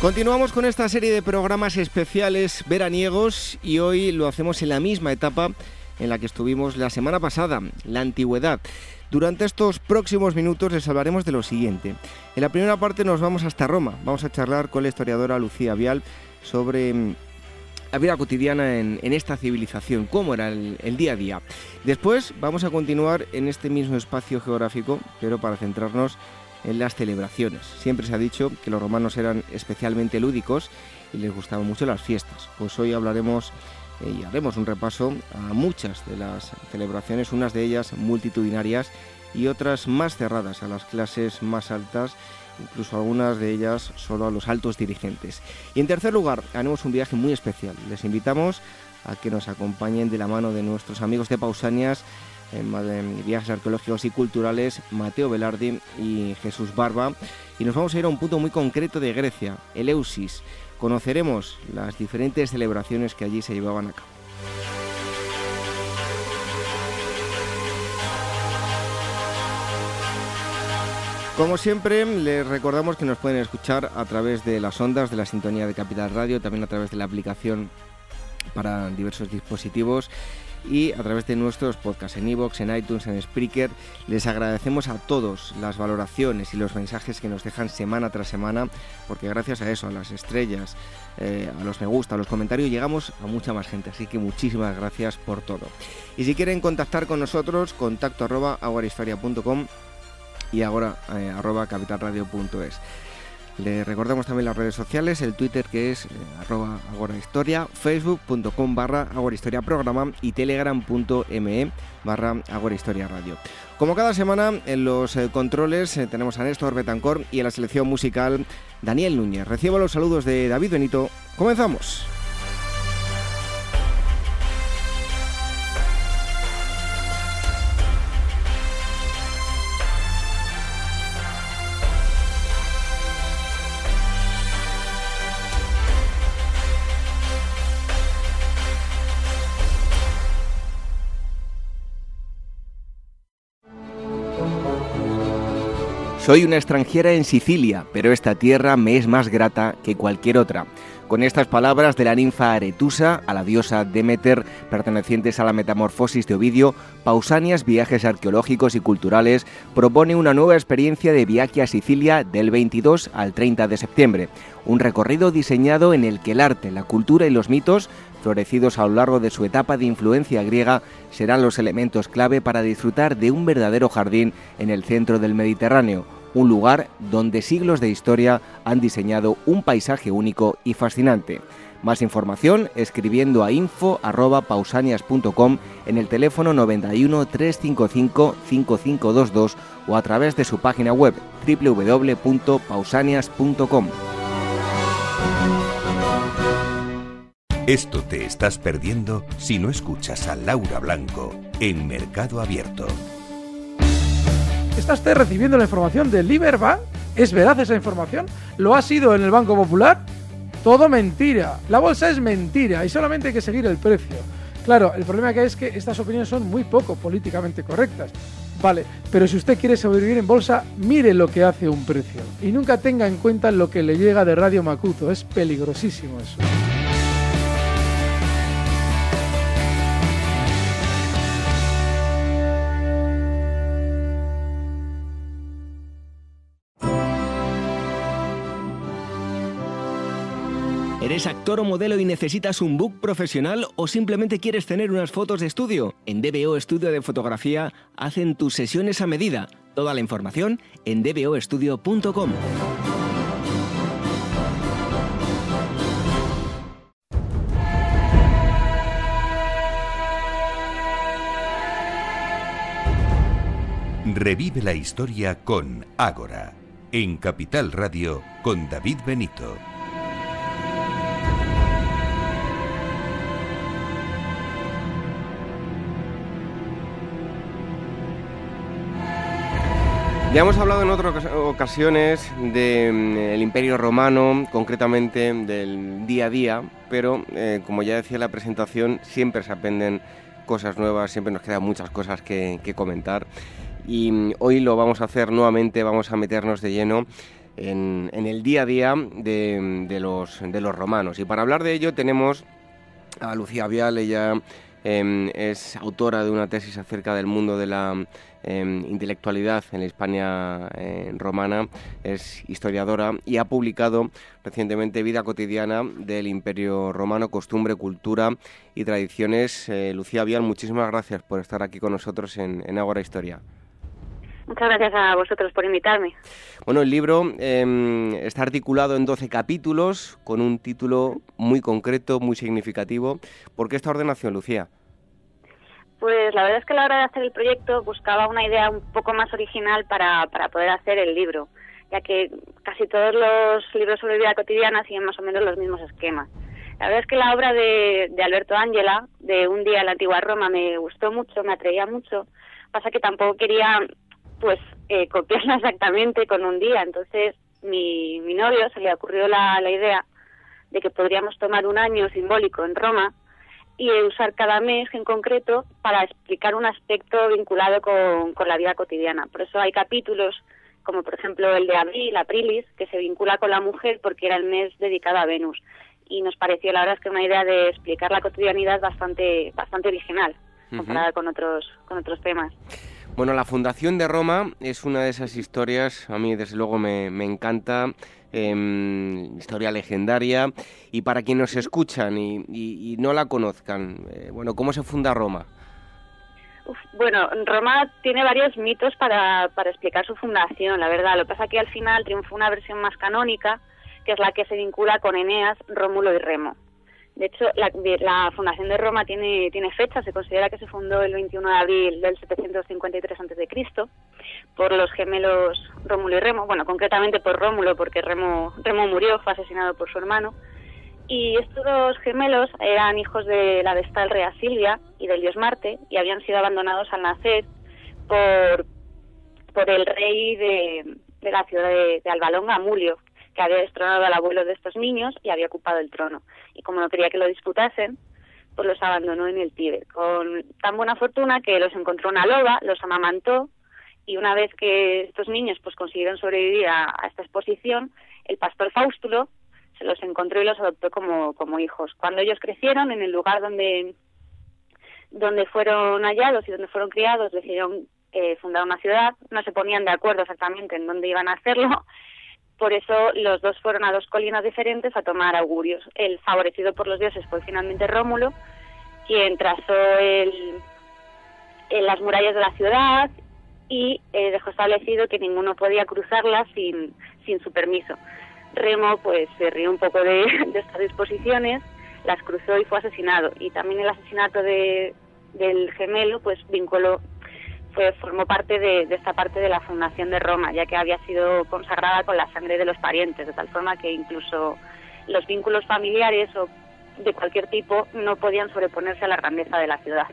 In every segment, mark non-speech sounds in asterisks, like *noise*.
Continuamos con esta serie de programas especiales veraniegos y hoy lo hacemos en la misma etapa en la que estuvimos la semana pasada, la antigüedad. Durante estos próximos minutos les hablaremos de lo siguiente. En la primera parte nos vamos hasta Roma. Vamos a charlar con la historiadora Lucía Vial sobre mm, la vida cotidiana en, esta civilización, cómo era el, día a día. Después vamos a continuar en este mismo espacio geográfico, pero para centrarnos en las celebraciones. Siempre se ha dicho que los romanos eran especialmente lúdicos y les gustaban mucho las fiestas. Pues hoy hablaremos eh, y haremos un repaso a muchas de las celebraciones, unas de ellas multitudinarias y otras más cerradas a las clases más altas, incluso algunas de ellas solo a los altos dirigentes. Y en tercer lugar, haremos un viaje muy especial. Les invitamos a que nos acompañen de la mano de nuestros amigos de Pausanias en viajes arqueológicos y culturales, Mateo Velardi y Jesús Barba. Y nos vamos a ir a un punto muy concreto de Grecia, Eleusis. Conoceremos las diferentes celebraciones que allí se llevaban a cabo. Como siempre, les recordamos que nos pueden escuchar a través de las ondas de la sintonía de Capital Radio, también a través de la aplicación para diversos dispositivos y a través de nuestros podcasts en iVoox, en iTunes, en Spreaker. Les agradecemos a todos las valoraciones y los mensajes que nos dejan semana tras semana, porque gracias a eso, a las estrellas, eh, a los me gusta, a los comentarios, llegamos a mucha más gente. Así que muchísimas gracias por todo. Y si quieren contactar con nosotros, contacto arroba aguaristoria.com y ahora eh, arroba capitalradio.es. Le recordamos también las redes sociales, el Twitter que es eh, arroba agorahistoria, facebook.com barra agorahistoria programa y telegram.me barra agorahistoria radio. Como cada semana en los eh, controles eh, tenemos a Néstor Betancor y en la selección musical Daniel Núñez. Recibo los saludos de David Benito. Comenzamos. Soy una extranjera en Sicilia, pero esta tierra me es más grata que cualquier otra. Con estas palabras de la ninfa Aretusa a la diosa Demeter, pertenecientes a la metamorfosis de Ovidio, Pausanias Viajes Arqueológicos y Culturales propone una nueva experiencia de viaje a Sicilia del 22 al 30 de septiembre. Un recorrido diseñado en el que el arte, la cultura y los mitos florecidos a lo largo de su etapa de influencia griega, serán los elementos clave para disfrutar de un verdadero jardín en el centro del Mediterráneo, un lugar donde siglos de historia han diseñado un paisaje único y fascinante. Más información escribiendo a info@pausanias.com en el teléfono 91 355 5522 o a través de su página web www.pausanias.com. Esto te estás perdiendo si no escuchas a Laura Blanco en Mercado Abierto. ¿Está usted recibiendo la información de Liberbank? ¿Es veraz esa información? ¿Lo ha sido en el Banco Popular? Todo mentira. La bolsa es mentira y solamente hay que seguir el precio. Claro, el problema que es que estas opiniones son muy poco políticamente correctas. Vale, pero si usted quiere sobrevivir en bolsa, mire lo que hace un precio. Y nunca tenga en cuenta lo que le llega de Radio Macuto. Es peligrosísimo eso. Modelo y necesitas un book profesional o simplemente quieres tener unas fotos de estudio? En DBO Estudio de Fotografía hacen tus sesiones a medida. Toda la información en dboestudio.com. Revive la historia con Ágora, en Capital Radio con David Benito. Ya hemos hablado en otras ocasiones del mm, Imperio Romano, concretamente del día a día, pero eh, como ya decía la presentación, siempre se aprenden cosas nuevas, siempre nos quedan muchas cosas que, comentar. Y mm, hoy lo vamos a hacer nuevamente, vamos a meternos de lleno en, el día a día los, de los romanos. Y para hablar de ello tenemos a Lucía Vial, ella em, es autora de una tesis acerca del mundo de la Em, intelectualidad en la Hispania eh, romana, es historiadora y ha publicado recientemente Vida cotidiana del Imperio Romano, costumbre, cultura y tradiciones. Eh, Lucía Vial, muchísimas gracias por estar aquí con nosotros en, en Historia. Muchas gracias a vosotros por invitarme. Bueno, el libro em, está articulado en 12 capítulos con un título muy concreto, muy significativo. ¿Por qué esta ordenación, Lucía? Pues la verdad es que a la hora de hacer el proyecto buscaba una idea un poco más original para, para poder hacer el libro, ya que casi todos los libros sobre vida cotidiana siguen más o menos los mismos esquemas. La verdad es que la obra de, de Alberto Ángela, de Un día en la antigua Roma, me gustó mucho, me atraía mucho. Pasa que tampoco quería pues eh, copiarla *laughs* exactamente con un día. Entonces mi, mi novio se le ocurrió la, la idea de que podríamos tomar un año simbólico en Roma y usar cada mes en concreto para explicar un aspecto vinculado con, la vida cotidiana. Por eso hay capítulos como por ejemplo el de abril, Aprilis, que se vincula con la mujer porque era el mes dedicado a Venus. Y nos pareció la verdad es que una idea de explicar la cotidianidad bastante, bastante original comparada con otros, con otros temas. Bueno, la fundación de Roma es una de esas historias, a mí desde luego me, encanta, Em, historia legendaria. Y para quienes nos escuchan y, no la conozcan, eh, bueno, ¿cómo se funda Roma? bueno, Roma tiene varios mitos para, para explicar su fundación, la verdad. Lo que pasa es que al final triunfó una versión más canónica, que es la que se vincula con Eneas, Rómulo y Remo. De hecho, la, fundación de Roma tiene, fecha, se considera que se fundó el 21 de abril del 753 a.C. por los gemelos Rómulo y Remo, bueno, concretamente por Rómulo, porque Remo, Remo murió, fue asesinado por su hermano. Y estos dos gemelos eran hijos de la vestal rea Silvia y del dios Marte, y habían sido abandonados al nacer por, por el rey de, la ciudad de, de Albalonga, Mulio, que había destronado al abuelo de estos niños y había ocupado el trono. Y como no quería que lo disputasen, pues los abandonó en el Tíbet, con tan buena fortuna que los encontró una loba, los amamantó, y una vez que estos niños pues consiguieron sobrevivir a, esta exposición, el pastor Faustulo se los encontró y los adoptó como, como hijos. Cuando ellos crecieron, en el lugar donde, donde fueron hallados y donde fueron criados, decidieron eh, fundar una ciudad, no se ponían de acuerdo exactamente en dónde iban a hacerlo, por eso los dos fueron a dos colinas diferentes a tomar augurios. El favorecido por los dioses fue finalmente Rómulo, quien trazó el, las murallas de la ciudad y eh, dejó establecido que ninguno podía cruzarlas sin, sin su permiso. Remo pues se rió un poco de, *laughs* de, estas disposiciones, las cruzó y fue asesinado. Y también el asesinato de, del gemelo pues vinculó formó parte de, esta parte de la fundación de Roma, ya que había sido consagrada con la sangre de los parientes, de tal forma que incluso los vínculos familiares o de cualquier tipo no podían sobreponerse a la grandeza de la ciudad.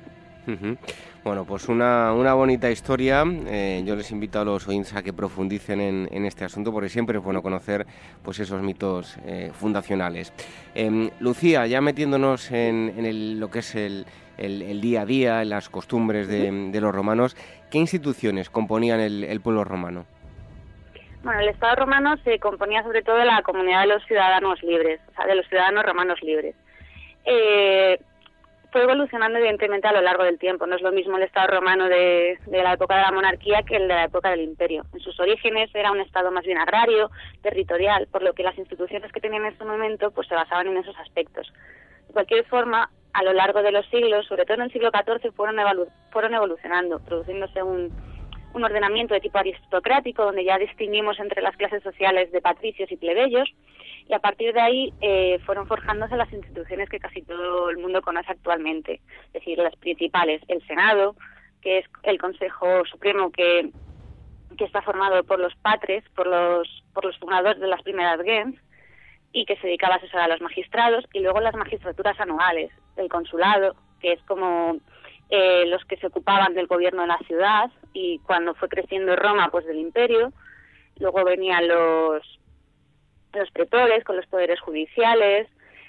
Bueno, pues una, una bonita historia. Eh, yo les invito a los oyentes a que profundicen en, este asunto porque siempre es bueno conocer pues esos mitos eh, fundacionales. Em, Lucía, ya metiéndonos en, lo que es el, el, día a día, en las costumbres de, los romanos, ¿qué instituciones componían el, pueblo romano? Bueno, el Estado romano se componía sobre todo de la comunidad de los ciudadanos libres, o sea, de los ciudadanos romanos libres. Eh, fue evolucionando evidentemente a lo largo del tiempo. No es lo mismo el Estado romano de, de, la época de la monarquía que el de la época del imperio. En sus orígenes era un Estado más bien agrario, territorial, por lo que las instituciones que tenían en ese momento pues se basaban en esos aspectos. De cualquier forma, a lo largo de los siglos, sobre todo en el siglo XIV, fueron, fueron evolucionando, produciéndose un, un ordenamiento de tipo aristocrático, donde ya distinguimos entre las clases sociales de patricios y plebeyos, y a partir de ahí eh, fueron forjándose las instituciones que casi todo el mundo conoce actualmente, es decir, las principales, el Senado, que es el Consejo Supremo que, que está formado por los patres, por los, por los fundadores de las primeras gens, y que se dedicaba a asesorar a los magistrados, y luego las magistraturas anuales, el consulado, que es como eh, los que se ocupaban del gobierno de la ciudad y cuando fue creciendo Roma, pues del imperio. Luego venían los, los pretores con los poderes judiciales,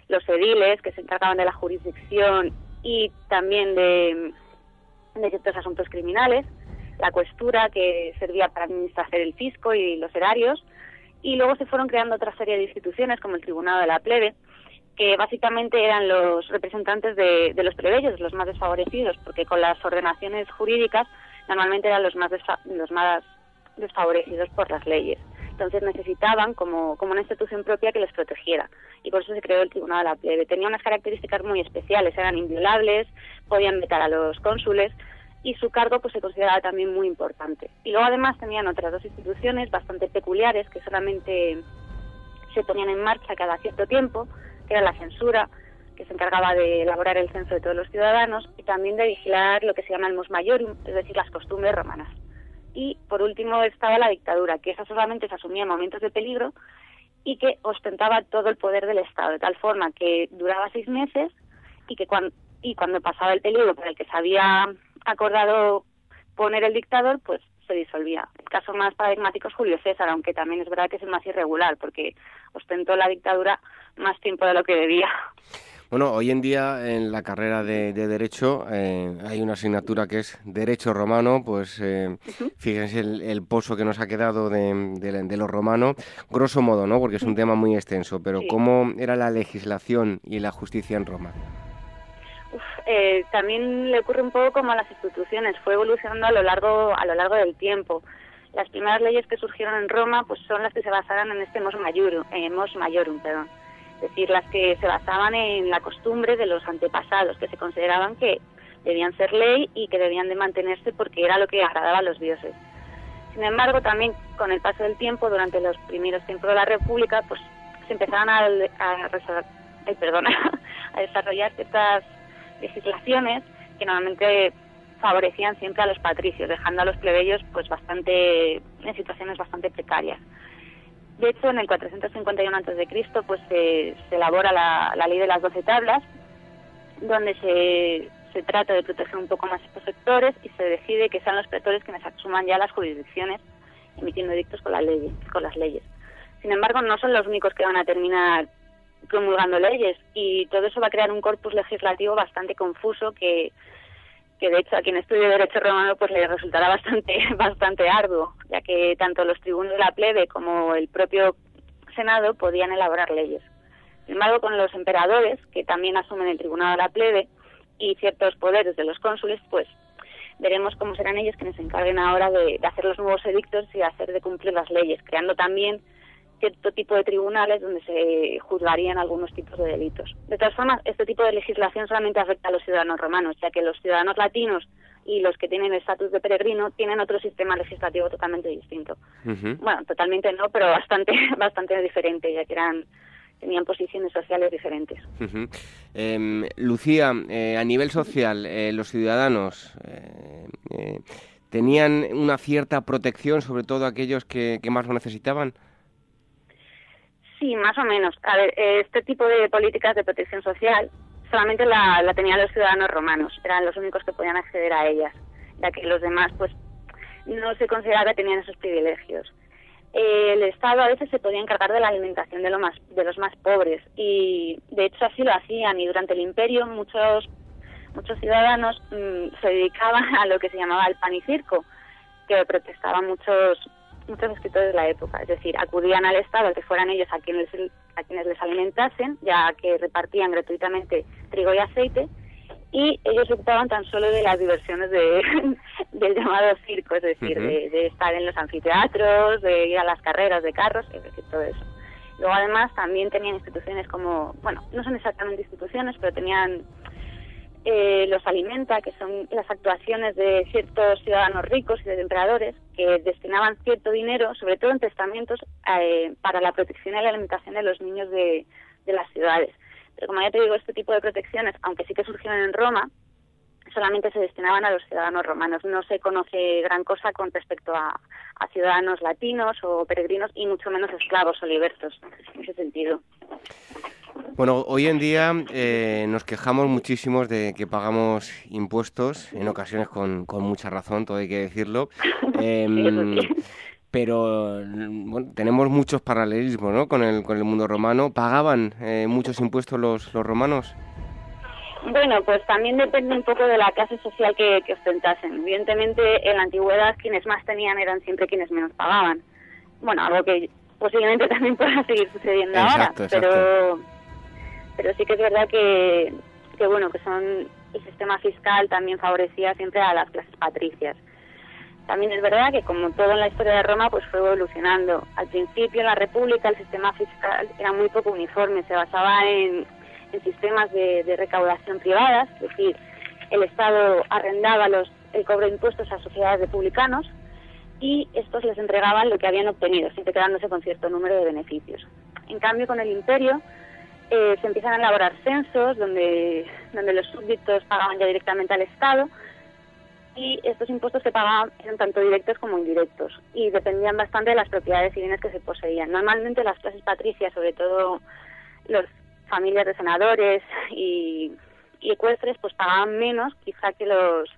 los ediles que se encargaban de la jurisdicción y también de, de ciertos asuntos criminales, la cuestura que servía para administrar el fisco y los erarios, y luego se fueron creando otra serie de instituciones como el Tribunado de la Plebe, que básicamente eran los representantes de, los plebeyos, los más desfavorecidos, porque con las ordenaciones jurídicas normalmente eran los más, los más desfavorecidos por las leyes. Entonces necesitaban como, como una institución propia que les protegiera y por eso se creó el Tribunal de la Plebe. Tenía unas características muy especiales, eran inviolables, podían vetar a los cónsules y su cargo pues se consideraba también muy importante. Y luego además tenían otras dos instituciones bastante peculiares que solamente se ponían en marcha cada cierto tiempo, que era la censura, que se encargaba de elaborar el censo de todos los ciudadanos y también de vigilar lo que se llama el mos maiorum, es decir, las costumbres romanas. Y por último estaba la dictadura, que esa solamente se asumía en momentos de peligro y que ostentaba todo el poder del Estado, de tal forma que duraba seis meses y que cuando, y cuando pasaba el peligro por el que se había acordado poner el dictador, pues se disolvía. El caso más paradigmático es Julio César, aunque también es verdad que es el más irregular, porque ostentó la dictadura más tiempo de lo que debía. Bueno, hoy en día en la carrera de, Derecho eh, hay una asignatura que es Derecho Romano, pues eh, fíjense el, pozo que nos ha quedado de, lo romano, grosso modo, ¿no? Porque es un tema muy extenso, pero ¿cómo era la legislación y la justicia en Roma? Eh, también le ocurre un poco como a las instituciones, fue evolucionando a lo largo a lo largo del tiempo. Las primeras leyes que surgieron en Roma pues son las que se basaron en este mos maiorum, eh, mos maiorum perdón. es decir, las que se basaban en la costumbre de los antepasados, que se consideraban que debían ser ley y que debían de mantenerse porque era lo que agradaba a los dioses. Sin embargo, también con el paso del tiempo, durante los primeros tiempos de la República, pues se empezaron a, a, *laughs* a desarrollar ciertas legislaciones que normalmente favorecían siempre a los patricios, dejando a los plebeyos pues bastante en situaciones bastante precarias. De hecho, en el 451 a.C. pues se, elabora la, ley de las doce tablas, donde se, se trata de proteger un poco más estos sectores y se decide que sean los pretores quienes asuman ya las jurisdicciones emitiendo edictos con, la ley, con las leyes. Sin embargo, no son los únicos que van a terminar promulgando leyes. Y todo eso va a crear un corpus legislativo bastante confuso que, que de hecho a quien estudie derecho romano pues le resultará bastante *laughs* bastante arduo ya que tanto los tribunos de la plebe como el propio senado podían elaborar leyes. Sin embargo con los emperadores que también asumen el tribunado de la plebe y ciertos poderes de los cónsules pues veremos cómo serán ellos quienes se encarguen ahora de, de hacer los nuevos edictos y hacer de cumplir las leyes creando también cierto tipo de tribunales donde se juzgarían algunos tipos de delitos. De todas formas, este tipo de legislación solamente afecta a los ciudadanos romanos, ya que los ciudadanos latinos y los que tienen el estatus de peregrino tienen otro sistema legislativo totalmente distinto. Bueno, totalmente no, pero bastante *laughs* bastante diferente, ya que eran tenían posiciones sociales diferentes. Em, Lucía, eh, a nivel social, eh, los ciudadanos eh, tenían una cierta protección, sobre todo aquellos que más lo necesitaban. Sí, más o menos. A ver, este tipo de políticas de protección social solamente la, tenían los ciudadanos romanos, eran los únicos que podían acceder a ellas, ya que los demás, pues, no se consideraba que tenían esos privilegios. el Estado a veces se podía encargar de la alimentación de, lo más, de los más pobres y, de hecho, así lo hacían y durante el Imperio muchos muchos ciudadanos mm, se dedicaban a lo que se llamaba el pan y circo, que protestaban muchos muchos escritores de la época, es decir, acudían al Estado que fueran ellos a quienes, a quienes les alimentasen, ya que repartían gratuitamente trigo y aceite, y ellos se ocupaban tan solo de las diversiones de, *laughs* del llamado circo, es decir, de, estar en los anfiteatros, de ir a las carreras de carros, es decir, todo eso. Luego además también tenían instituciones como, bueno, no son exactamente instituciones, pero tenían eh, los alimenta, que son las actuaciones de ciertos ciudadanos ricos y de emperadores que destinaban cierto dinero, sobre todo en testamentos, eh, para la protección y la alimentación de los niños de, las ciudades. Pero como ya te digo, este tipo de protecciones, aunque sí que surgieron en Roma, solamente se destinaban a los ciudadanos romanos. No se conoce gran cosa con respecto a, a ciudadanos latinos o peregrinos y mucho menos esclavos o libertos en ese sentido. Bueno, hoy en día eh, nos quejamos muchísimo de que pagamos impuestos, en ocasiones con, con mucha razón, todo hay que decirlo. *laughs* Em, pero bueno, tenemos muchos paralelismos ¿no? con, el, con el mundo romano. ¿Pagaban eh, muchos impuestos los, los romanos? Bueno, pues también depende un poco de la clase social que, ostentasen. Evidentemente, en la antigüedad quienes más tenían eran siempre quienes menos pagaban. Bueno, algo que posiblemente *laughs* también pueda seguir sucediendo ahora, pero pero sí que es verdad que, que bueno, que son el sistema fiscal también favorecía siempre a las clases patricias. También es verdad que como todo en la historia de Roma pues fue evolucionando. Al principio en la República el sistema fiscal era muy poco uniforme, se basaba en en sistemas de, recaudación privadas, es decir, el Estado arrendaba los, el cobro de impuestos a sociedades de publicanos y estos les entregaban lo que habían obtenido, siempre quedándose con cierto número de beneficios. En cambio, con el imperio eh, se empiezan a elaborar censos donde, donde los súbditos pagaban ya directamente al Estado y estos impuestos se pagaban eran tanto directos como indirectos y dependían bastante de las propiedades y bienes que se poseían. Normalmente las clases patricias, sobre todo los familias de senadores y, ecuestres pues pagaban menos quizá que los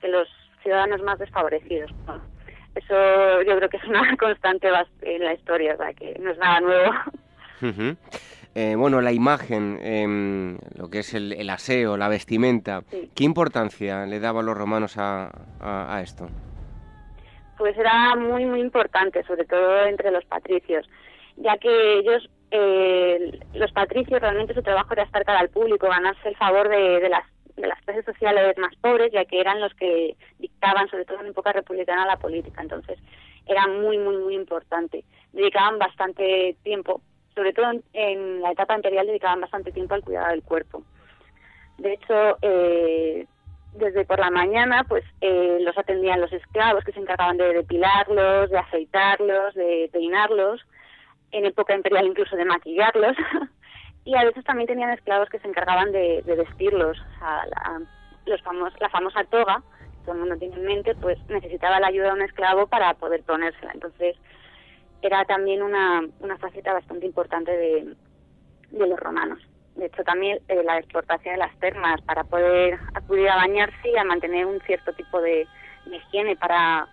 que los ciudadanos más desfavorecidos. Eso yo creo que es una *laughs* constante en la historia, o sea, que no es nada nuevo. Eh, bueno, la imagen, em, lo que es el, aseo, la vestimenta, ¿qué importancia le daban los romanos a, a, esto? Pues era muy, muy importante, sobre todo entre los patricios, ya que ellos eh, los patricios realmente su trabajo era estar cara al público, ganarse el favor de, las de las clases sociales más pobres, ya que eran los que dictaban, sobre todo en época republicana, la política. Entonces, era muy, muy, muy importante. Dedicaban bastante tiempo, sobre todo en, la etapa imperial, dedicaban bastante tiempo al cuidado del cuerpo. De hecho, eh, desde por la mañana, pues eh, los atendían los esclavos que se encargaban de depilarlos, de afeitarlos, de peinarlos en época imperial incluso de maquillarlos, *laughs* y a veces también tenían esclavos que se encargaban de, vestirlos. la, los famos, la famosa toga, que todo el mundo tiene en mente, pues necesitaba la ayuda de un esclavo para poder ponérsela. Entonces, era también una, una faceta bastante importante de, de los romanos. De hecho, también eh, la exportación de las termas para poder acudir a bañarse y a mantener un cierto tipo de, higiene para,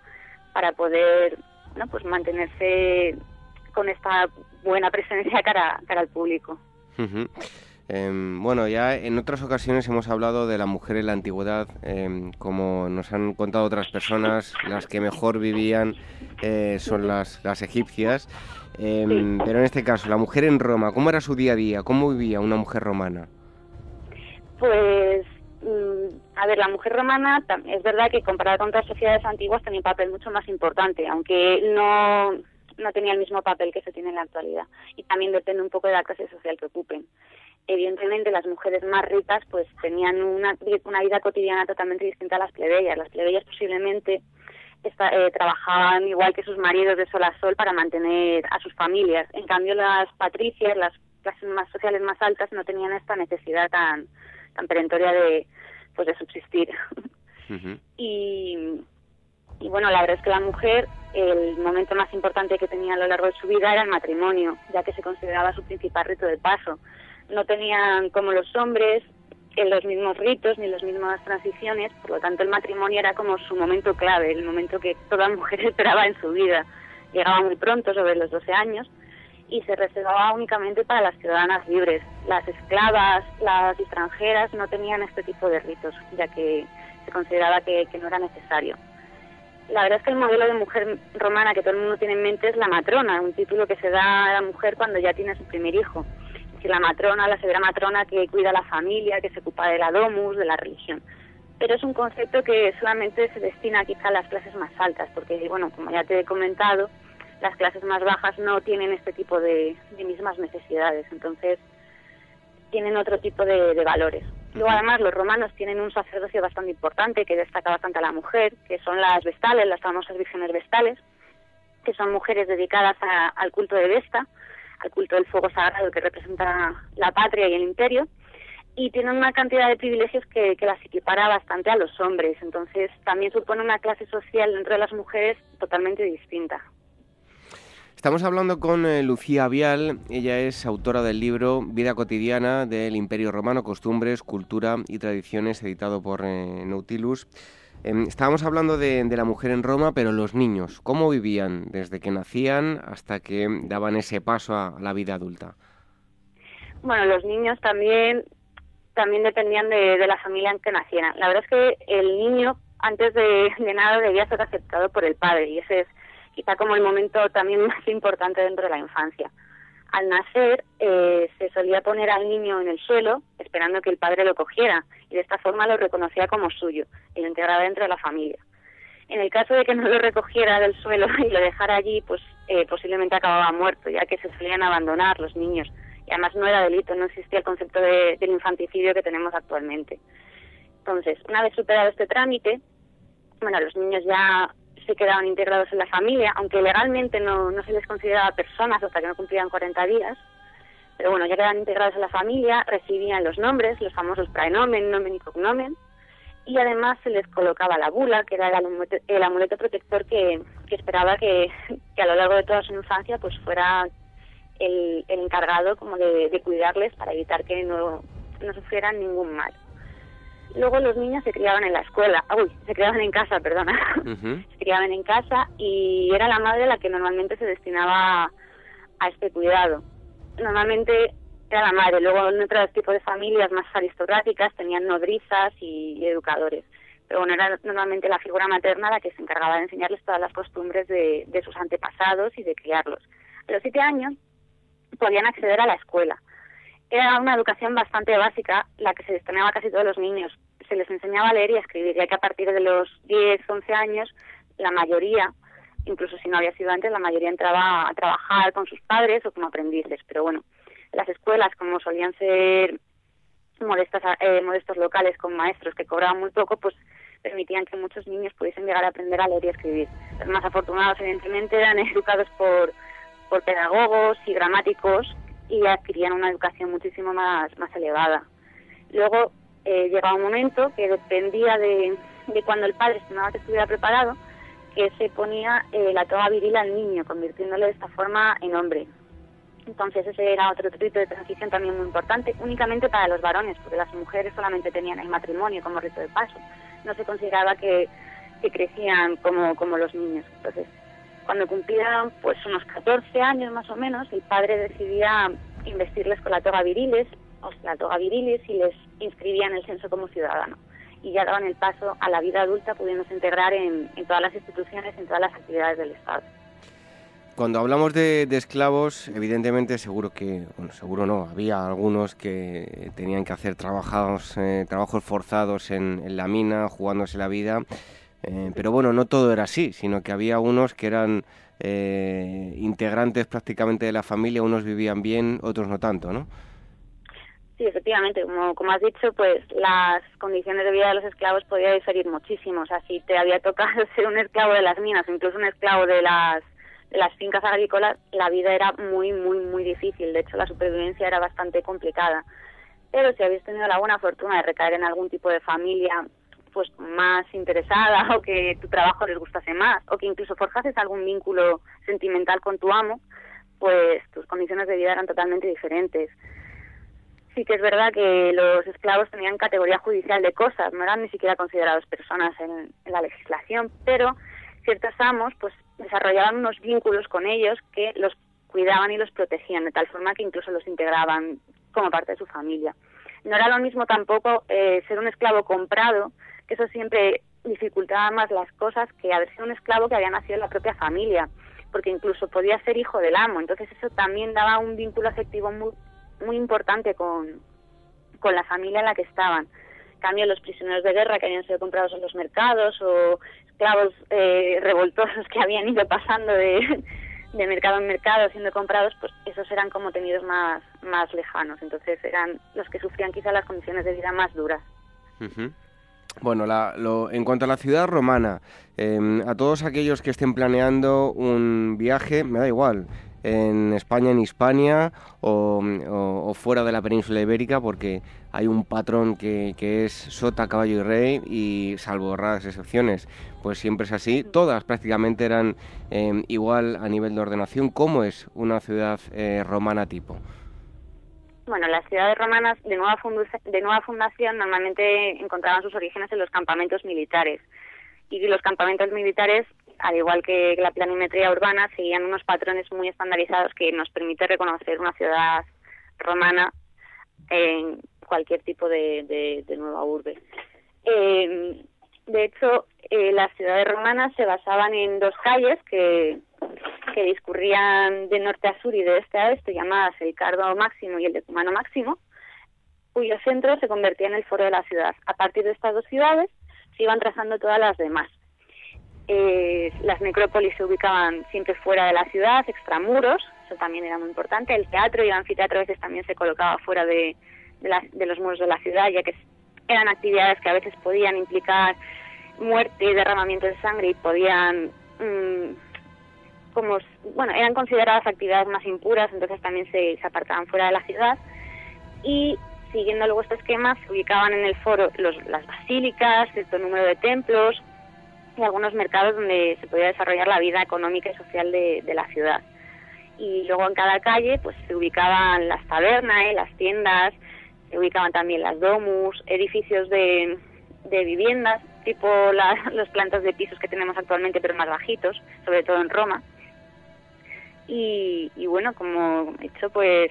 para poder ¿no? pues mantenerse con esta buena presencia *laughs* cara, cara al público. Em, bueno, ya en otras ocasiones hemos hablado de la mujer en la antigüedad, em, como nos han contado otras personas, las que mejor vivían eh, son las, las egipcias, em, pero en este caso, la mujer en Roma, ¿cómo era su día a día? ¿Cómo vivía una mujer romana? Pues, mm, a ver, la mujer romana es verdad que comparada con otras sociedades antiguas tenía un papel mucho más importante, aunque no no tenía el mismo papel que se tiene en la actualidad. Y también depende un poco de la clase social que ocupen. Evidentemente, las mujeres más ricas pues tenían una, una vida cotidiana totalmente distinta a las plebeyas. Las plebeyas posiblemente eh, trabajaban igual que sus maridos de sol a sol para mantener a sus familias. En cambio, las patricias, las clases más sociales más altas, no tenían esta necesidad tan, tan perentoria de, pues, de subsistir. Y y bueno, la verdad es que la mujer, el momento más importante que tenía a lo largo de su vida era el matrimonio, ya que se consideraba su principal rito de paso. No tenían, como los hombres, los mismos ritos ni las mismas transiciones, por lo tanto el matrimonio era como su momento clave, el momento que toda mujer *laughs* esperaba en su vida. Llegaba muy pronto, sobre los 12 años, y se reservaba únicamente para las ciudadanas libres. Las esclavas, las extranjeras no tenían este tipo de ritos, ya que se consideraba que no era necesario la verdad es que el modelo de mujer romana que todo el mundo tiene en mente es la matrona, un título que se da a la mujer cuando ya tiene su primer hijo. Es la matrona, la severa matrona que cuida la familia, que se ocupa de la domus, de la religión. Pero es un concepto que solamente se destina quizá a las clases más altas, porque, bueno, como ya te he comentado, las clases más bajas no tienen este tipo de, mismas necesidades, entonces tienen otro tipo de valores. Luego, además, los romanos tienen un sacerdocio bastante importante que destaca bastante a la mujer, que son las vestales, las famosas vírgenes vestales, que son mujeres dedicadas al culto de Vesta, al culto del fuego sagrado que representa la patria y el imperio, y tienen una cantidad de privilegios que, que las equipara bastante a los hombres. Entonces, también supone una clase social dentro de las mujeres totalmente distinta. Estamos hablando con eh, Lucía Vial, ella es autora del libro Vida cotidiana del Imperio Romano, Costumbres, Cultura y Tradiciones, editado por eh, Nautilus. Em, estábamos hablando de, la mujer en Roma, pero los niños, ¿cómo vivían desde que nacían hasta que daban ese paso a, la vida adulta? Bueno, los niños también, también dependían de, la familia en que nacieran. La verdad es que el niño, antes de, de nada, debía ser aceptado por el padre y ese es quizá como el momento también *laughs* más importante dentro de la infancia. Al nacer eh, se solía poner al niño en el suelo esperando que el padre lo cogiera y de esta forma lo reconocía como suyo y lo integraba dentro de la familia. En el caso de que no lo recogiera del suelo *laughs* y lo dejara allí, pues eh, posiblemente acababa muerto, ya que se solían abandonar los niños. Y además no era delito, no existía el concepto de, del infanticidio que tenemos actualmente. Entonces, una vez superado este trámite, bueno, los niños ya se quedaban integrados en la familia, aunque legalmente no, se les consideraba personas hasta que no cumplían 40 días. Pero bueno, ya quedaban integrados en la familia, recibían los nombres, los famosos praenomen, nomen y cognomen, y además se les colocaba la bula, que era el amuleto, protector que, esperaba que, a lo largo de toda su infancia pues fuera el, el encargado como de, cuidarles para evitar que no sufrieran ningún mal. Luego los niños se criaban en la escuela, uy, se criaban en casa, perdona, *laughs* se criaban en casa y era la madre la que normalmente se destinaba a este cuidado. Normalmente era la madre, luego en otros tipos de familias más aristocráticas tenían nodrizas y, educadores, pero bueno, era normalmente la figura materna la que se encargaba de enseñarles todas las costumbres de, de sus antepasados y de criarlos. A los siete años podían acceder a la escuela era una educación bastante básica la que se destinaba a casi todos los niños. Se les enseñaba a leer y a escribir, ya que a partir de los 10, 11 años, la mayoría, incluso si no había sido antes, la mayoría entraba a trabajar con sus padres o como aprendices. Pero bueno, las escuelas, como solían ser modestas, eh, modestos locales con maestros que cobraban muy poco, pues permitían que muchos niños pudiesen llegar a aprender a leer y a escribir. Los más afortunados, evidentemente, eran *laughs* educados por, por pedagogos y gramáticos y adquirían una educación muchísimo más, más elevada. Luego eh, llegaba un momento que dependía de, de cuando el padre estimaba que estuviera preparado, que se ponía eh, la toga viril al niño, convirtiéndole de esta forma en hombre. Entonces ese era otro rito de transición también muy importante, únicamente para los varones, porque las mujeres solamente tenían el matrimonio como rito de paso. No se consideraba que, que crecían como, como los niños. Entonces cuando cumplían pues unos 14 años más o menos, el padre decidía investirles con la toga viriles, o la toga virilis, y les inscribía en el censo como ciudadano. Y ya daban el paso a la vida adulta, pudiéndose integrar en, todas las instituciones, en todas las actividades del Estado. Cuando hablamos de, esclavos, evidentemente seguro que, bueno, seguro no, había algunos que tenían que hacer trabajos, eh, trabajos forzados en la mina, jugándose la vida. Eh, pero bueno, no todo era así, sino que había unos que eran eh, integrantes prácticamente de la familia, unos vivían bien, otros no tanto, ¿no? Sí, efectivamente, como, como has dicho, pues las condiciones de vida de los esclavos podían diferir muchísimo. O sea, si te había tocado *laughs* ser un esclavo de las minas, incluso un esclavo de las, de las fincas agrícolas, la vida era muy, muy, muy difícil. De hecho, la supervivencia era bastante complicada. Pero si habéis tenido la buena fortuna de recaer en algún tipo de familia pues más interesada *laughs* o que tu trabajo les gustase más o que incluso forjases algún vínculo sentimental con tu amo, pues tus condiciones de vida eran totalmente diferentes. Sí que es verdad que los esclavos tenían categoría judicial de cosas, no eran ni siquiera considerados personas en, la legislación, pero ciertos amos pues desarrollaban unos vínculos con ellos que los cuidaban y los protegían, de tal forma que incluso los integraban como parte de su familia. No era lo mismo tampoco eh, ser un esclavo comprado eso siempre dificultaba más las cosas que haber sido un esclavo que había nacido en la propia familia, porque incluso podía ser hijo del amo, entonces eso también daba un vínculo afectivo muy, muy importante con, con la familia en la que estaban. En cambio, los prisioneros de guerra que habían sido comprados en los mercados o esclavos eh, revoltosos que habían ido pasando de, *laughs* de mercado en mercado siendo comprados, pues esos eran como tenidos más, más lejanos. Entonces eran los que sufrían quizá las condiciones de vida más duras. Bueno, en cuanto a la ciudad romana, em, a todos aquellos que estén planeando un viaje, me da igual, en España, en Hispania o, fuera de la península ibérica, porque hay un patrón que, es sota, caballo y rey y salvo raras excepciones, pues siempre es así. Todas prácticamente eran em, igual a nivel de ordenación. ¿Cómo es una ciudad eh, romana tipo? Bueno, las ciudades romanas de nueva, de nueva fundación normalmente encontraban sus orígenes en los campamentos militares. Y los campamentos militares al igual que la planimetría urbana, seguían unos patrones muy estandarizados que nos permite reconocer una ciudad romana en cualquier tipo de, nueva urbe. Eh, de hecho, eh, las ciudades romanas se basaban en dos calles que, que discurrían de norte a sur y de este a oeste, llamadas el Cardo Máximo y el Decumano Máximo, cuyo centro se convertía en el foro de la ciudad. A partir de estas dos ciudades se iban trazando todas las demás. Eh, las necrópolis se ubicaban siempre fuera de la ciudad, extramuros, eso también era muy importante. El teatro y el anfiteatro a veces también se colocaba fuera de, los muros de la ciudad, ya que eran actividades que a veces podían implicar muerte y derramamiento de sangre y podían, mm, como, bueno, eran consideradas actividades más impuras, entonces también se, se apartaban fuera de la ciudad. Y siguiendo luego este esquema, se ubicaban en el foro los, las basílicas, cierto número de templos, y algunos mercados donde se podía desarrollar la vida económica y social de, la ciudad. Y luego en cada calle pues se ubicaban las tabernas, las tiendas, se ubicaban también las domus, edificios de, viviendas, tipo las *laughs* plantas de pisos que tenemos actualmente, pero más bajitos, sobre todo en Roma. Y, bueno, como he dicho, pues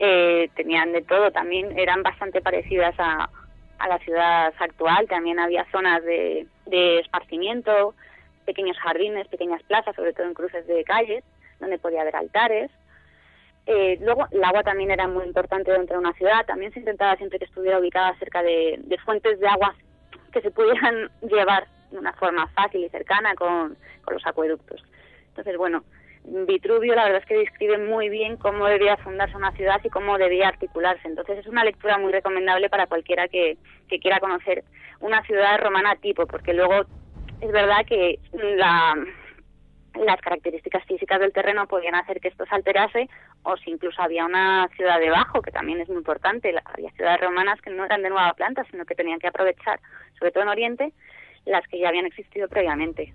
eh, tenían de todo, también eran bastante parecidas a, a la ciudad actual. También había zonas de, esparcimiento, pequeños jardines, pequeñas plazas, sobre todo en cruces de calles, donde podía haber altares. Eh, luego, el agua también era muy importante dentro de una ciudad. También se intentaba siempre que estuviera ubicada cerca de, fuentes de agua que se pudieran *laughs* llevar de una forma fácil y cercana con, con los acueductos. Entonces, bueno, Vitruvio la verdad es que describe muy bien cómo debía fundarse una ciudad y cómo debía articularse. Entonces es una lectura muy recomendable para cualquiera que, quiera conocer una ciudad romana tipo, porque luego es verdad que las características físicas del terreno podían hacer que esto se alterase o si incluso había una ciudad debajo, que también es muy importante. Había ciudades romanas que no eran de nueva planta, sino que tenían que aprovechar, sobre todo en Oriente, las que ya habían existido previamente.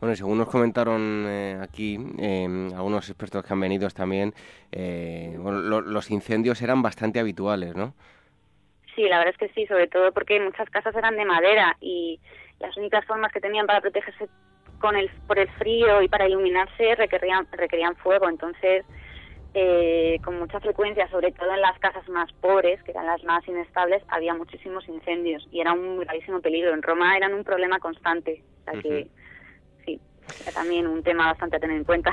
Bueno, según nos comentaron eh, aquí em, algunos expertos que han venido también, eh, los incendios eran bastante habituales, ¿no? Sí, la verdad es que sí, sobre todo porque muchas casas eran de madera y las únicas formas que tenían para protegerse con el, por el frío y para iluminarse requerían, requerían fuego. Entonces, eh, con mucha frecuencia, sobre todo en las casas más pobres, que eran las más inestables, había muchísimos incendios y era un gravísimo peligro. En Roma eran un problema constante. O sea que también un tema bastante a tener en cuenta.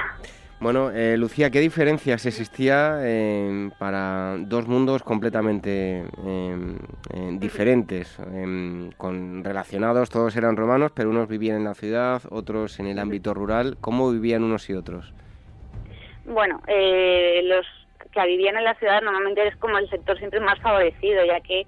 Bueno, eh, Lucía, ¿qué diferencias existía eh, para dos mundos completamente eh, diferentes, con relacionados? Todos eran romanos, pero unos vivían en la ciudad, otros en el ámbito rural. ¿Cómo vivían unos y otros? Bueno, los que vivían en la ciudad normalmente es como el sector siempre más favorecido, ya que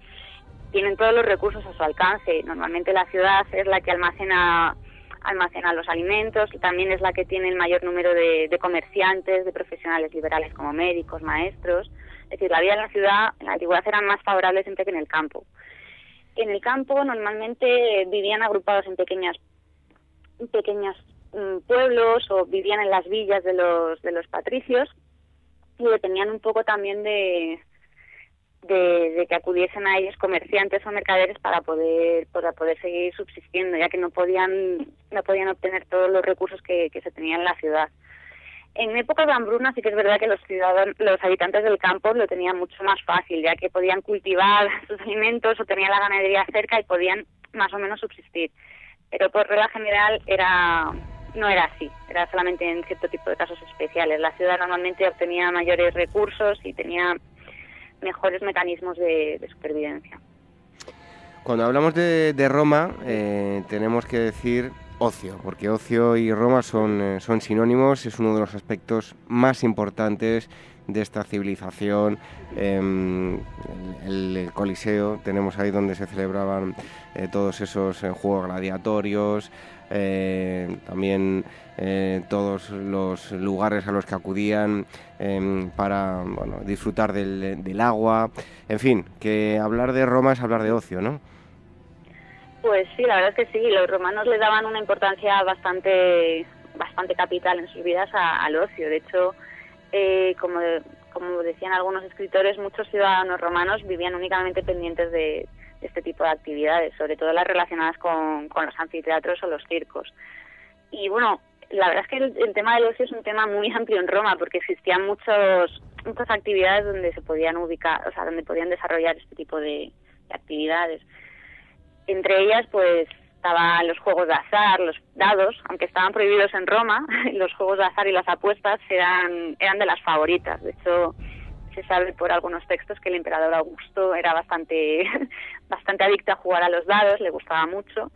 tienen todos los recursos a su alcance. Normalmente la ciudad es la que almacena almacena los alimentos, y también es la que tiene el mayor número de, comerciantes, de profesionales liberales como médicos, maestros. Es decir, la vida en la ciudad, en la antigüedad, era más favorable siempre que en el campo. En el campo normalmente vivían agrupados en pequeñas, pequeños mm, pueblos o vivían en las villas de los, de los patricios y dependían un poco también de, de, que acudiesen a ellos comerciantes o mercaderes para poder para poder seguir subsistiendo ya que no podían no podían obtener todos los recursos que, se tenían en la ciudad en época de hambruna sí que es verdad que los ciudadanos los habitantes del campo lo tenían mucho más fácil ya que podían cultivar *laughs* sus alimentos o tenían la ganadería cerca y podían más o menos subsistir pero por regla general era no era así, era solamente en cierto tipo de casos especiales. La ciudad normalmente obtenía mayores recursos y tenía mejores mecanismos de, supervivencia. Cuando hablamos de, Roma, eh, tenemos que decir ocio, porque ocio y Roma son, eh, son sinónimos, es uno de los aspectos más importantes de esta civilización, em, el, Coliseo, tenemos ahí donde se celebraban eh, todos esos eh, juegos gladiatorios, eh, todos los lugares a los que acudían em, para disfrutar del, agua, en fin, que hablar de Roma es hablar de ocio, ¿no? Pues sí, la verdad es que sí, los romanos le daban una importancia bastante bastante capital en sus vidas al ocio. De hecho, eh, como, como decían algunos escritores, muchos ciudadanos romanos vivían únicamente pendientes de, este tipo de actividades, sobre todo las relacionadas con, los anfiteatros o los circos. Y bueno, la verdad es que el, tema del ocio es un tema muy amplio en Roma porque existían muchos muchas actividades donde se podían ubicar, o sea, donde podían desarrollar este tipo de actividades. Entre ellas, pues estaban los juegos de azar, los dados, aunque estaban prohibidos en Roma, *laughs* los juegos de azar y las apuestas eran, eran de las favoritas. De hecho, se sabe por algunos textos que el emperador Augusto era bastante, *laughs* bastante adicto a jugar a los dados, le gustaba mucho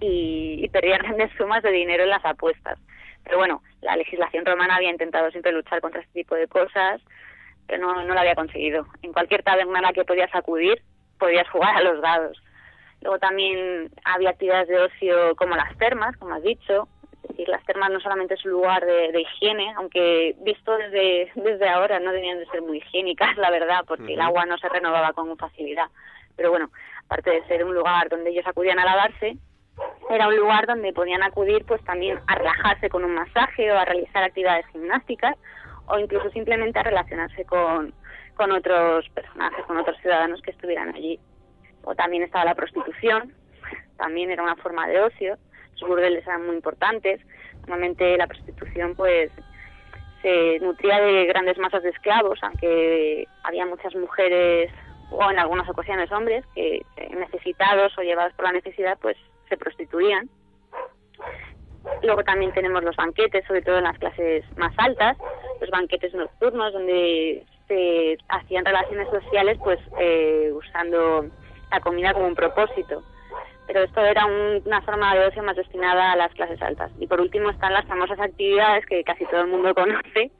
y, perdía *laughs* grandes sumas de dinero en las apuestas. Pero bueno, la legislación romana había intentado siempre luchar contra este tipo de cosas, pero no, no lo había conseguido. En cualquier taberna a la que podías acudir, podías jugar a los dados. Luego también había actividades de ocio como las termas, como has dicho. Es decir, las termas no solamente es un lugar de, higiene, aunque visto desde, desde ahora no debían de ser muy higiénicas, la verdad, porque el agua no se renovaba con facilidad. Pero bueno, aparte de ser un lugar donde ellos acudían a lavarse, era un lugar donde podían acudir pues también a relajarse con un masaje o a realizar actividades gimnásticas o incluso simplemente a relacionarse con, con otros personajes, con otros ciudadanos que estuvieran allí. O también estaba la prostitución, también era una forma de ocio, los burdeles eran muy importantes, normalmente la prostitución pues se nutría de grandes masas de esclavos, aunque había muchas mujeres o en algunas ocasiones hombres que necesitados o llevados por la necesidad pues se prostituían. Luego también tenemos los banquetes, sobre todo en las clases más altas, los banquetes nocturnos donde se hacían relaciones sociales pues eh, usando la comida como un propósito. Pero esto era una forma de ocio más destinada a las clases altas. Y por último están las famosas actividades que casi todo el mundo *laughs* conoce,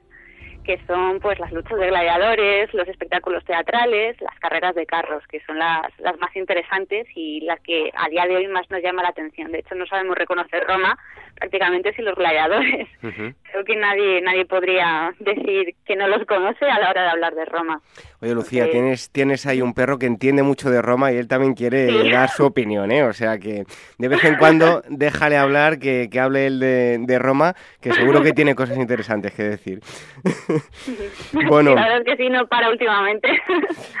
que son pues las luchas de gladiadores, los espectáculos teatrales, las carreras de carros, que son las, las más interesantes y las que a día de hoy más nos llama la atención. De hecho, no sabemos reconocer Roma prácticamente sin los gladiadores. *laughs* Creo que nadie nadie podría decir que no los conoce a la hora de hablar de Roma. Oye, Lucía, tienes, tienes ahí un perro que entiende mucho de Roma y él también quiere *laughs* dar su opinión, ¿eh? O sea que de vez en cuando déjale hablar, que, que hable él de, de Roma, que seguro que tiene cosas interesantes que decir. *laughs* bueno, la verdad es que sí, no para últimamente.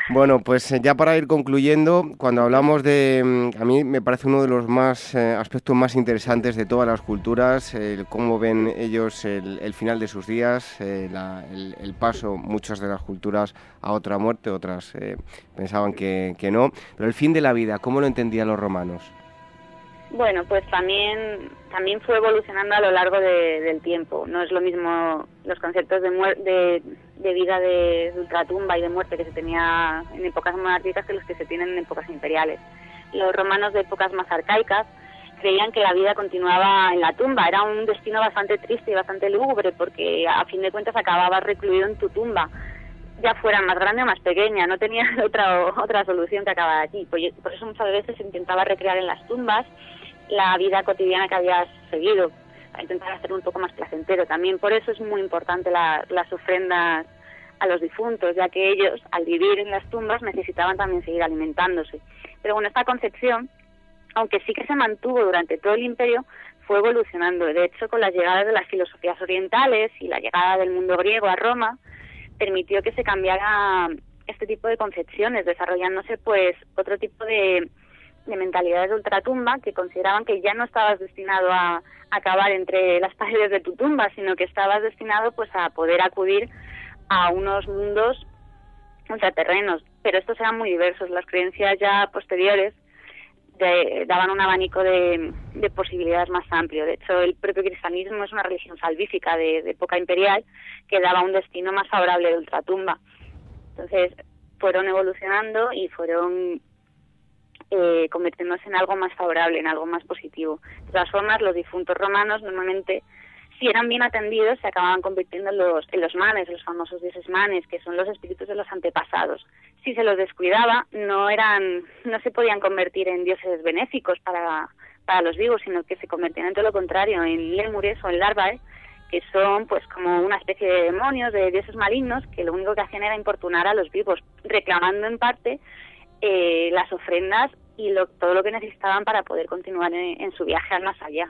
bueno, pues eh, ya para ir concluyendo, cuando hablamos de, mm, a mí me parece uno de los más eh, aspectos más interesantes de todas las culturas, el cómo ven ellos el, final de sus días, eh, el, paso, muchas de las culturas, a otra muerte, otras pensaban que, no, pero el fin de la vida, ¿cómo lo entendían los romanos? Bueno, pues también también fue evolucionando a lo largo del tiempo. No es lo mismo los conceptos de, de, de vida de, ultratumba y de muerte que se tenía en épocas monárquicas que los que se tienen en épocas imperiales. Los romanos de épocas más arcaicas creían que la vida continuaba en la tumba. Era un destino bastante triste y bastante lúgubre porque a fin de cuentas acababas recluido en tu tumba ya fuera más grande o más pequeña, no tenía *laughs* otra otra solución que acabar allí. Por, por eso muchas veces intentaba recrear en las tumbas la vida cotidiana que habías seguido, para intentar hacer un poco más placentero. También por eso es muy importante las ofrendas a los difuntos, ya que ellos, al vivir en las tumbas, necesitaban también seguir alimentándose. Pero bueno, esta concepción, aunque sí que se mantuvo durante todo el imperio, fue evolucionando. De hecho, con las llegadas de las filosofías orientales y la llegada del mundo griego a Roma, permitió que se cambiara este tipo de concepciones, desarrollándose pues otro tipo de, de mentalidades de ultratumba que consideraban que ya no estabas destinado a acabar entre las *laughs* paredes de tu tumba, sino que estabas destinado pues a poder acudir a unos mundos ultraterrenos. Pero estos eran muy diversos. Las creencias ya posteriores daban un abanico de, posibilidades más amplio. De hecho, el propio cristianismo es una religión salvífica de, de época imperial que daba un destino más favorable de ultratumba. Entonces, fueron evolucionando y fueron eh, convirtiéndose en algo más favorable, en algo más positivo. De todas formas, los difuntos romanos normalmente si eran bien atendidos, se acababan convirtiendo en los, en manes, los famosos dioses manes, que son los espíritus de los antepasados. Si se los descuidaba, no eran, no se podían convertir en dioses benéficos para, para los vivos, sino que se convertían en todo lo contrario, en lémures o en larvae, que son pues como una especie de demonios, de dioses malignos, que lo único que hacían era importunar a los vivos, reclamando en parte eh, las ofrendas y lo, todo lo que necesitaban para poder continuar en, su viaje al más allá.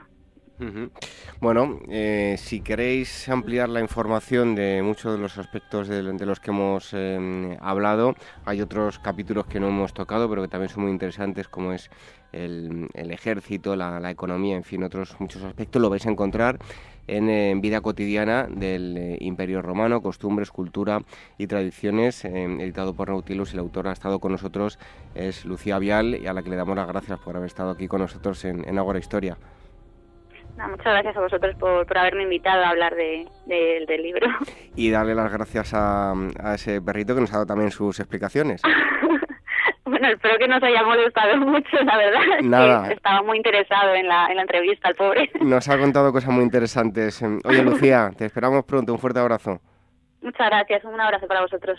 Bueno, eh, si queréis ampliar la información de muchos de los aspectos de, los que hemos em, hablado, hay otros capítulos que no hemos tocado, pero que también son muy interesantes, como es el, ejército, la, economía, en fin, otros muchos aspectos, lo vais a encontrar en, Vida cotidiana del eh, Imperio Romano, costumbres, cultura y tradiciones, em, editado por Nautilus y la autora ha estado con nosotros es Lucía Vial y a la que le damos las gracias por haber estado aquí con nosotros en, en Agora Historia muchas gracias a vosotros por, haberme invitado a hablar de, del libro. *laughs* Y darle las gracias a, ese perrito que nos ha dado también sus explicaciones. *laughs* bueno, espero que no se haya molestado *laughs* mucho, la verdad. Nada. estaba muy interesado en la, en la entrevista, el pobre. Nos ha contado cosas muy interesantes. Oye, Lucía, te esperamos pronto. Un fuerte abrazo. Muchas gracias. Un abrazo para vosotros.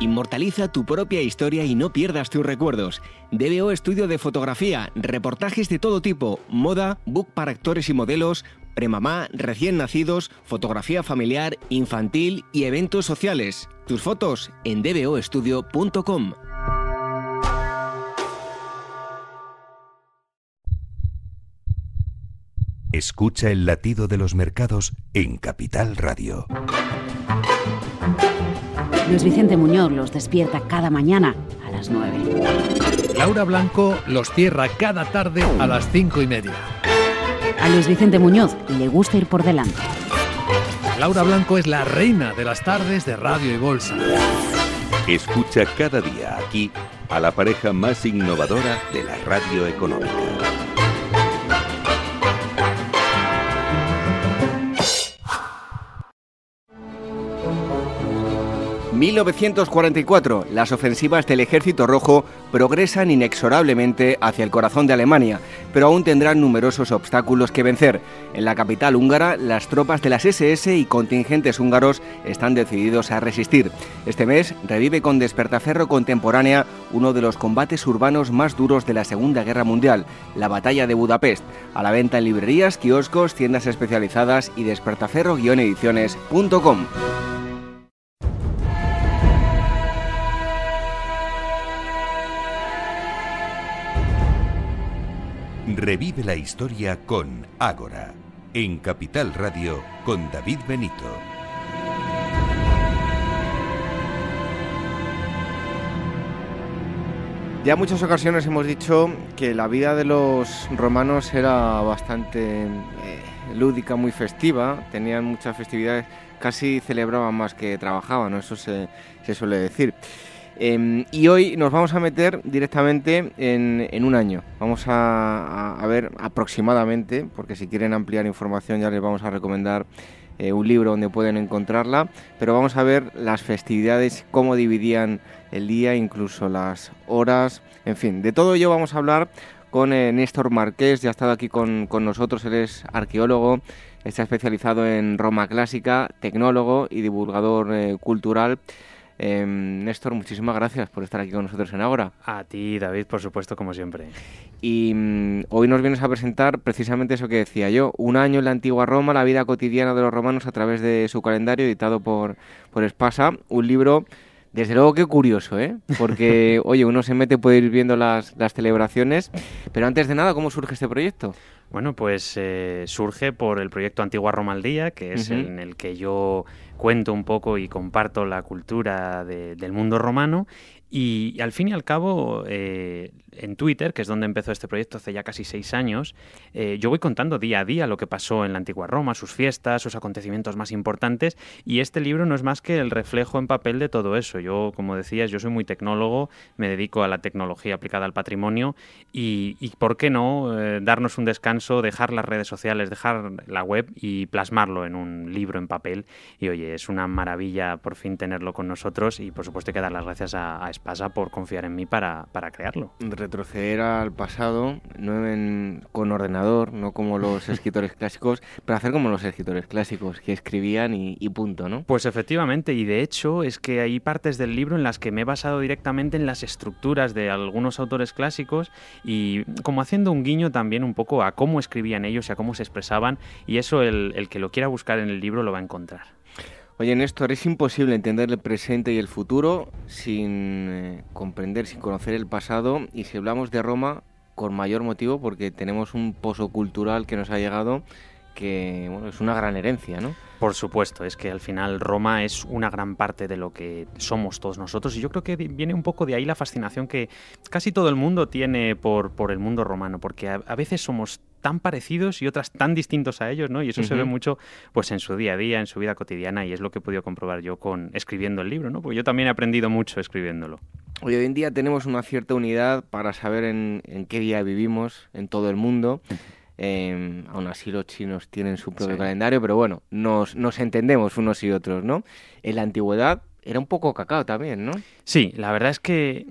Inmortaliza tu propia historia y no pierdas tus recuerdos. DBO Estudio de Fotografía, reportajes de todo tipo, moda, book para actores y modelos, premamá, recién nacidos, fotografía familiar, infantil y eventos sociales. Tus fotos en dboestudio.com. Escucha el latido de los mercados en Capital Radio. Luis Vicente Muñoz los despierta cada mañana a las 9. Laura Blanco los cierra cada tarde a las 5 y media. A Luis Vicente Muñoz le gusta ir por delante. Laura Blanco es la reina de las tardes de radio y bolsa. Escucha cada día aquí a la pareja más innovadora de la radio económica. 1944, las ofensivas del Ejército Rojo progresan inexorablemente hacia el corazón de Alemania, pero aún tendrán numerosos obstáculos que vencer. En la capital húngara, las tropas de las SS y contingentes húngaros están decididos a resistir. Este mes revive con Despertaferro Contemporánea uno de los combates urbanos más duros de la Segunda Guerra Mundial, la Batalla de Budapest, a la venta en librerías, kioscos, tiendas especializadas y despertaferro-ediciones.com. Revive la historia con Ágora, en Capital Radio con David Benito. Ya en muchas ocasiones hemos dicho que la vida de los romanos era bastante eh, lúdica, muy festiva, tenían muchas festividades, casi celebraban más que trabajaban, eso se, se suele decir. Em, y hoy nos vamos a meter directamente en, un año. Vamos a, ver aproximadamente, porque si quieren ampliar información ya les vamos a recomendar eh, un libro donde pueden encontrarla, pero vamos a ver las festividades, cómo dividían el día, incluso las horas, en fin, de todo ello vamos a hablar con eh, Néstor Marqués, ya ha estado aquí con, con nosotros, él es arqueólogo, está especializado en Roma clásica, tecnólogo y divulgador eh, cultural. Em, Néstor, muchísimas gracias por estar aquí con nosotros en Ahora. A ti, David, por supuesto, como siempre. Y mm, hoy nos vienes a presentar precisamente eso que decía yo, un año en la antigua Roma, la vida cotidiana de los romanos a través de su calendario, editado por, por Espasa, un libro... Desde luego que curioso, ¿eh? Porque, *laughs* oye, uno se mete, puede ir viendo las, las celebraciones, pero antes de nada, ¿cómo surge este proyecto? Bueno, pues eh, surge por el proyecto Antigua Roma al Día, que es en el que yo cuento un poco y comparto la cultura de- del mundo romano. Y, al fin y al cabo, eh, en Twitter, que es donde empezó este proyecto hace ya casi seis años, eh, yo voy contando día a día lo que pasó en la antigua Roma, sus fiestas, sus acontecimientos más importantes, y este libro no es más que el reflejo en papel de todo eso. Yo, como decías, yo soy muy tecnólogo, me dedico a la tecnología aplicada al patrimonio, y, y ¿por qué no eh, darnos un descanso, dejar las redes sociales, dejar la web y plasmarlo en un libro en papel? Y oye, es una maravilla por fin tenerlo con nosotros, y por supuesto hay que dar las gracias a, a Espasa por confiar en mí para, para crearlo. Retroceder al pasado, no en- con ordenador, no como los *laughs* escritores clásicos, pero hacer como los escritores clásicos, que escribían y, y punto, ¿no? Pues efectivamente, y de hecho es que hay partes del libro en las que me he basado directamente en las estructuras de algunos autores clásicos y como haciendo un guiño también un poco a cómo escribían ellos y a cómo se expresaban y eso el, el que lo quiera buscar en el libro lo va a encontrar. Oye, Néstor, es imposible entender el presente y el futuro sin eh, comprender, sin conocer el pasado. Y si hablamos de Roma, con mayor motivo, porque tenemos un pozo cultural que nos ha llegado que bueno, es una gran herencia, ¿no? Por supuesto, es que al final Roma es una gran parte de lo que somos todos nosotros y yo creo que viene un poco de ahí la fascinación que casi todo el mundo tiene por, por el mundo romano, porque a, a veces somos tan parecidos y otras tan distintos a ellos, ¿no? Y eso se ve mucho pues en su día a día, en su vida cotidiana y es lo que he podido comprobar yo con escribiendo el libro, ¿no? Porque yo también he aprendido mucho escribiéndolo. Hoy en día tenemos una cierta unidad para saber en, en qué día vivimos en todo el mundo. Eh, aún así los chinos tienen su propio Sí. calendario, pero bueno, nos, nos entendemos unos y otros, ¿no? En la antigüedad era un poco cacao también, ¿no? Sí, la verdad es que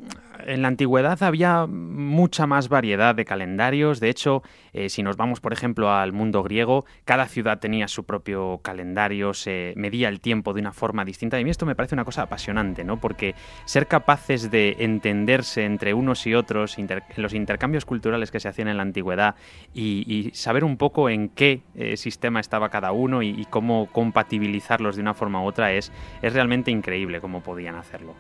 en la antigüedad había mucha más variedad de calendarios. De hecho, eh, si nos vamos, por ejemplo, al mundo griego, cada ciudad tenía su propio calendario, se medía el tiempo de una forma distinta. Y a mí esto me parece una cosa apasionante, ¿no? Porque ser capaces de entenderse entre unos y otros, los intercambios culturales que se hacían en la antigüedad y, saber un poco en qué eh, sistema estaba cada uno y, cómo compatibilizarlos de una forma u otra es, realmente increíble cómo podían hacerlo.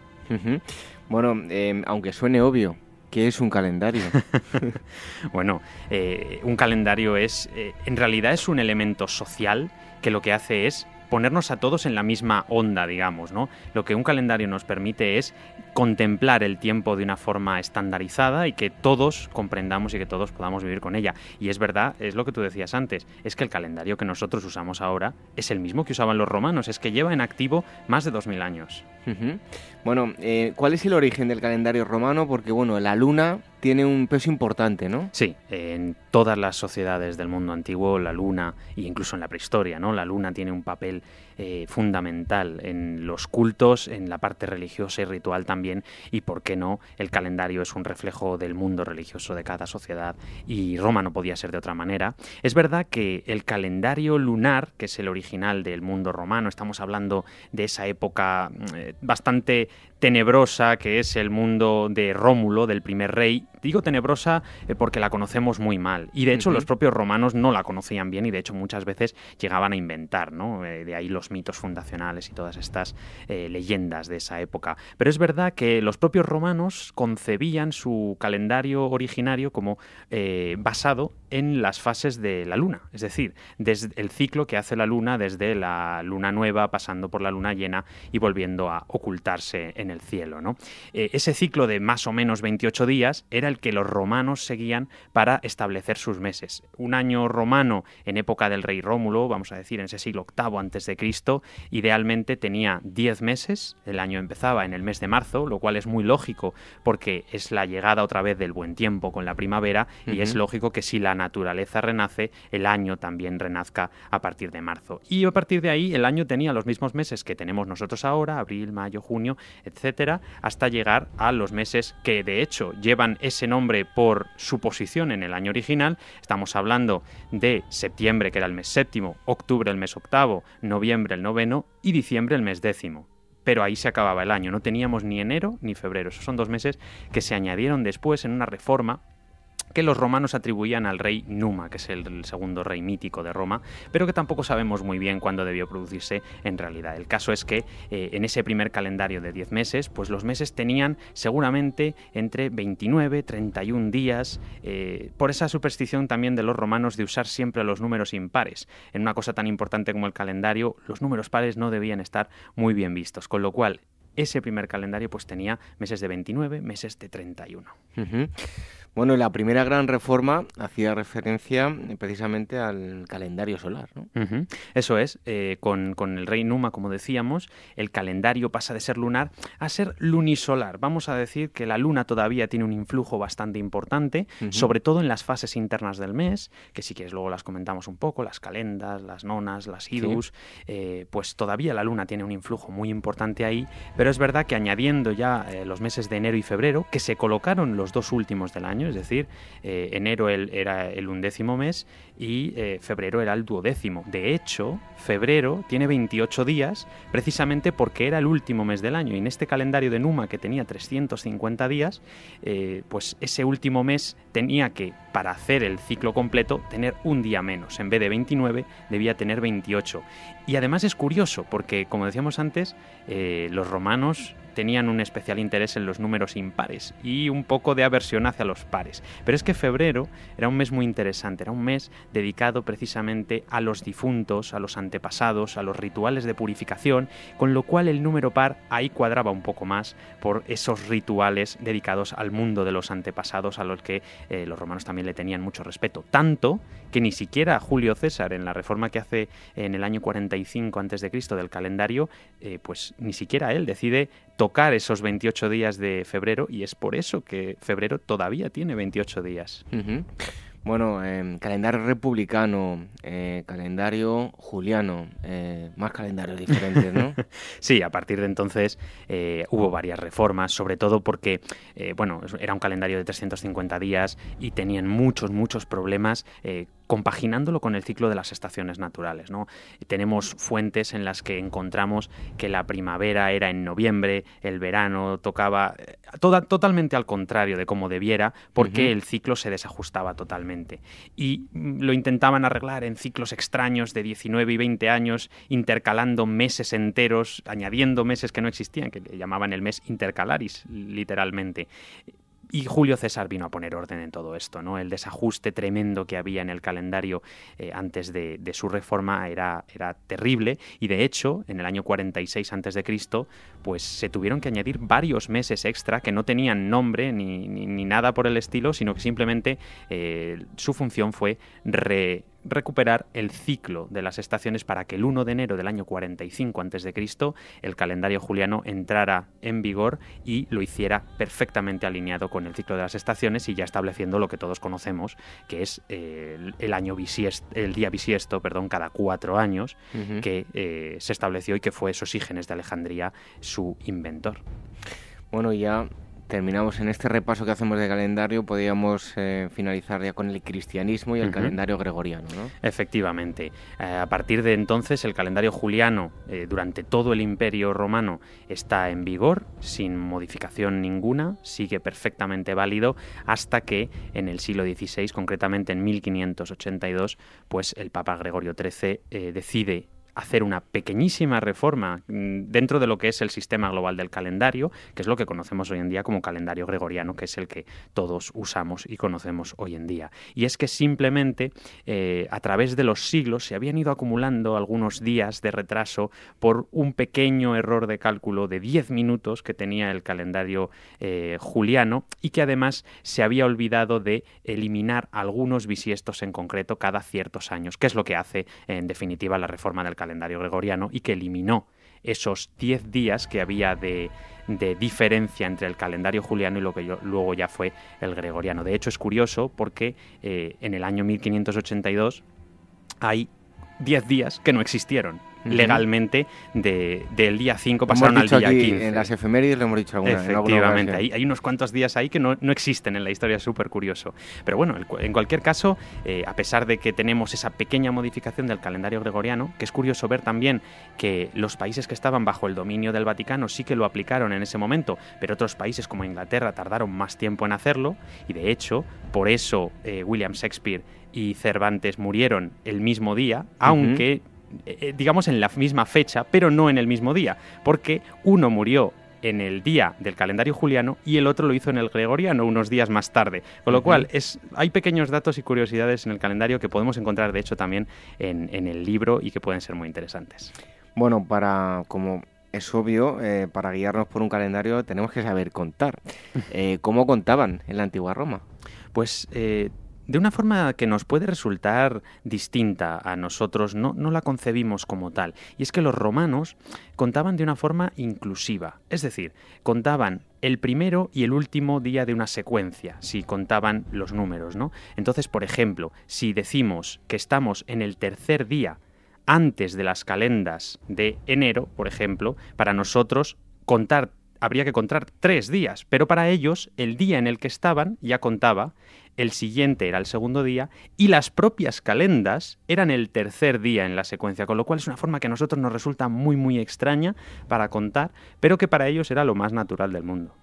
Bueno, eh, aunque suene obvio, ¿qué es un calendario? *laughs* Bueno, eh, un calendario es, eh, en realidad es un elemento social que lo que hace es ponernos a todos en la misma onda, digamos, ¿no? Lo que un calendario nos permite es contemplar el tiempo de una forma estandarizada y que todos comprendamos y que todos podamos vivir con ella. Y es verdad, es lo que tú decías antes, es que el calendario que nosotros usamos ahora es el mismo que usaban los romanos, es que lleva en activo más de 2000 años. Bueno, eh, ¿cuál es el origen del calendario romano? Porque, bueno, la luna tiene un peso importante, ¿no? Sí, en todas las sociedades del mundo antiguo, la luna, e incluso en la prehistoria, ¿no? La luna tiene un papel eh, fundamental en los cultos, en la parte religiosa y ritual también, y por qué no, el calendario es un reflejo del mundo religioso de cada sociedad, y Roma no podía ser de otra manera. Es verdad que el calendario lunar, que es el original del mundo romano, estamos hablando de esa época eh, bastante tenebrosa que es el mundo de Rómulo, del primer rey. Digo tenebrosa eh, porque la conocemos muy mal. Y de hecho los propios romanos no la conocían bien y de hecho muchas veces llegaban a inventar, ¿no? Eh, de ahí los mitos fundacionales y todas estas eh, leyendas de esa época. Pero es verdad que los propios romanos concebían su calendario originario como eh, basado en las fases de la luna. Es decir, desde el ciclo que hace la luna desde la luna nueva pasando por la luna llena y volviendo a ocultarse en el cielo. ¿no? Eh, ese ciclo de más o menos 28 días era el que los romanos seguían para establecer sus meses. Un año romano en época del rey Rómulo, vamos a decir en ese siglo VIII antes de Cristo, idealmente tenía 10 meses, el año empezaba en el mes de marzo, lo cual es muy lógico porque es la llegada otra vez del buen tiempo con la primavera y es lógico que si la naturaleza renace, el año también renazca a partir de marzo. Y a partir de ahí el año tenía los mismos meses que tenemos nosotros ahora, abril, mayo, junio, etcétera, hasta llegar a los meses que de hecho llevan ese nombre por su posición en el año original. Estamos hablando de septiembre, que era el mes séptimo, octubre el mes octavo, noviembre el noveno y diciembre el mes décimo pero ahí se acababa el año. No teníamos ni enero ni febrero. Esos son dos meses que se añadieron después en una reforma que los romanos atribuían al rey Numa, que es el, segundo rey mítico de Roma, pero que tampoco sabemos muy bien cuándo debió producirse en realidad. El caso es que eh, en ese primer calendario de 10 meses, pues los meses tenían seguramente entre 29, 31 días, eh, por esa superstición también de los romanos de usar siempre los números impares. En una cosa tan importante como el calendario, los números pares no debían estar muy bien vistos, con lo cual ese primer calendario pues tenía meses de 29, meses de 31. Bueno, la primera gran reforma hacía referencia eh, precisamente al calendario solar. ¿no? Eso es, eh, con, el rey Numa, como decíamos, el calendario pasa de ser lunar a ser lunisolar. Vamos a decir que la luna todavía tiene un influjo bastante importante, sobre todo en las fases internas del mes, que si quieres luego las comentamos un poco, las calendas, las nonas, las idus, eh, pues todavía la luna tiene un influjo muy importante ahí, pero es verdad que añadiendo ya los meses de enero y febrero, que se colocaron los dos últimos del año, es decir, eh, enero era el undécimo mes y eh, febrero era el duodécimo. De hecho, febrero tiene 28 días precisamente porque era el último mes del año y en este calendario de Numa que tenía 350 días, eh, pues ese último mes tenía que, para hacer el ciclo completo, tener un día menos. En vez de 29, debía tener 28. Y además es curioso porque, como decíamos antes, los romanos tenían un especial interés en los números impares y un poco de aversión hacia los pares. Pero es que febrero era un mes muy interesante, era un mes dedicado precisamente a los difuntos, a los antepasados, a los rituales de purificación, con lo cual el número par ahí cuadraba un poco más por esos rituales dedicados al mundo de los antepasados a los que eh, los romanos también le tenían mucho respeto. Tanto que ni siquiera Julio César en la reforma que hace en el año 45 a.C. del calendario, eh, pues ni siquiera él decide tocar esos 28 días de febrero y es por eso que febrero todavía tiene 28 días. Bueno, eh, calendario republicano, eh, calendario juliano, eh, más calendarios diferentes, ¿no? *laughs* sí, a partir de entonces hubo varias reformas, sobre todo porque, bueno, era un calendario de 350 días y tenían muchos, muchos problemas compaginándolo con el ciclo de las estaciones naturales. ¿no? Tenemos fuentes en las que encontramos que la primavera era en noviembre, el verano tocaba toda, totalmente al contrario de como debiera, porque el ciclo se desajustaba totalmente. Y mm, lo intentaban arreglar en ciclos extraños de 19 y 20 años, intercalando meses enteros, añadiendo meses que no existían, que llamaban el mes intercalaris, literalmente. Y Julio César vino a poner orden en todo esto, ¿no? El desajuste tremendo que había en el calendario eh, antes de, su reforma era, terrible y de hecho, en el año 46 antes de Cristo, pues se tuvieron que añadir varios meses extra que no tenían nombre ni, ni, nada por el estilo, sino que simplemente eh, su función fue re recuperar el ciclo de las estaciones para que el 1 de enero del año 45 a.C. el calendario juliano entrara en vigor y lo hiciera perfectamente alineado con el ciclo de las estaciones y ya estableciendo lo que todos conocemos, que es eh, el, año bisiesto, el día bisiesto, perdón, cada cuatro años, que eh, se estableció y que fue Sosígenes de Alejandría su inventor. Bueno, ya terminamos en este repaso que hacemos de calendario, podríamos eh, finalizar ya con el cristianismo y el calendario gregoriano, ¿no? Efectivamente. Eh, a partir de entonces, el calendario juliano, eh, durante todo el imperio romano, está en vigor, sin modificación ninguna, sigue perfectamente válido, hasta que en el siglo XVI, concretamente en 1582, pues el Papa Gregorio XIII decide hacer una pequeñísima reforma mm, dentro de lo que es el sistema global del calendario, que es lo que conocemos hoy en día como calendario gregoriano, que es el que todos usamos y conocemos hoy en día. Y es que simplemente eh, a través de los siglos se habían ido acumulando algunos días de retraso por un pequeño error de cálculo de 10 minutos que tenía el calendario eh, juliano y que además se había olvidado de eliminar algunos bisiestos en concreto cada ciertos años, que es lo que hace en definitiva la reforma del calendario gregoriano y que eliminó esos 10 días que había de, diferencia entre el calendario juliano y lo que luego ya fue el gregoriano. De hecho, es curioso porque eh, en el año 1582 hay 10 días que no existieron legalmente del día 5 pasaron al día 15. En las efemérides lo hemos dicho alguna Efectivamente, hay, hay, unos cuantos días ahí que no, existen en la historia, es súper curioso. Pero bueno, en cualquier caso, eh, a pesar de que tenemos esa pequeña modificación del calendario gregoriano, que es curioso ver también que los países que estaban bajo el dominio del Vaticano sí que lo aplicaron en ese momento, pero otros países como Inglaterra tardaron más tiempo en hacerlo, y de hecho, por eso eh, William Shakespeare y Cervantes murieron el mismo día, aunque digamos, en la misma fecha, pero no en el mismo día, porque uno murió en el día del calendario juliano y el otro lo hizo en el gregoriano unos días más tarde. Con lo cual, es, hay pequeños datos y curiosidades en el calendario que podemos encontrar, de hecho, también en, el libro y que pueden ser muy interesantes. Bueno, para como es obvio, eh, para guiarnos por un calendario tenemos que saber contar. *laughs* ¿Cómo contaban en la antigua Roma? Pues de una forma que nos puede resultar distinta a nosotros, no, no, la concebimos como tal. Y es que los romanos contaban de una forma inclusiva, es decir, contaban el primero y el último día de una secuencia, si contaban los números, ¿no? Entonces, por ejemplo, si decimos que estamos en el tercer día antes de las calendas de enero, por ejemplo, para nosotros contar habría que contar tres días, pero para ellos el día en el que estaban ya contaba el siguiente era el segundo día y las propias calendas eran el tercer día en la secuencia, con lo cual es una forma que a nosotros nos resulta muy muy extraña para contar, pero que para ellos era lo más natural del mundo.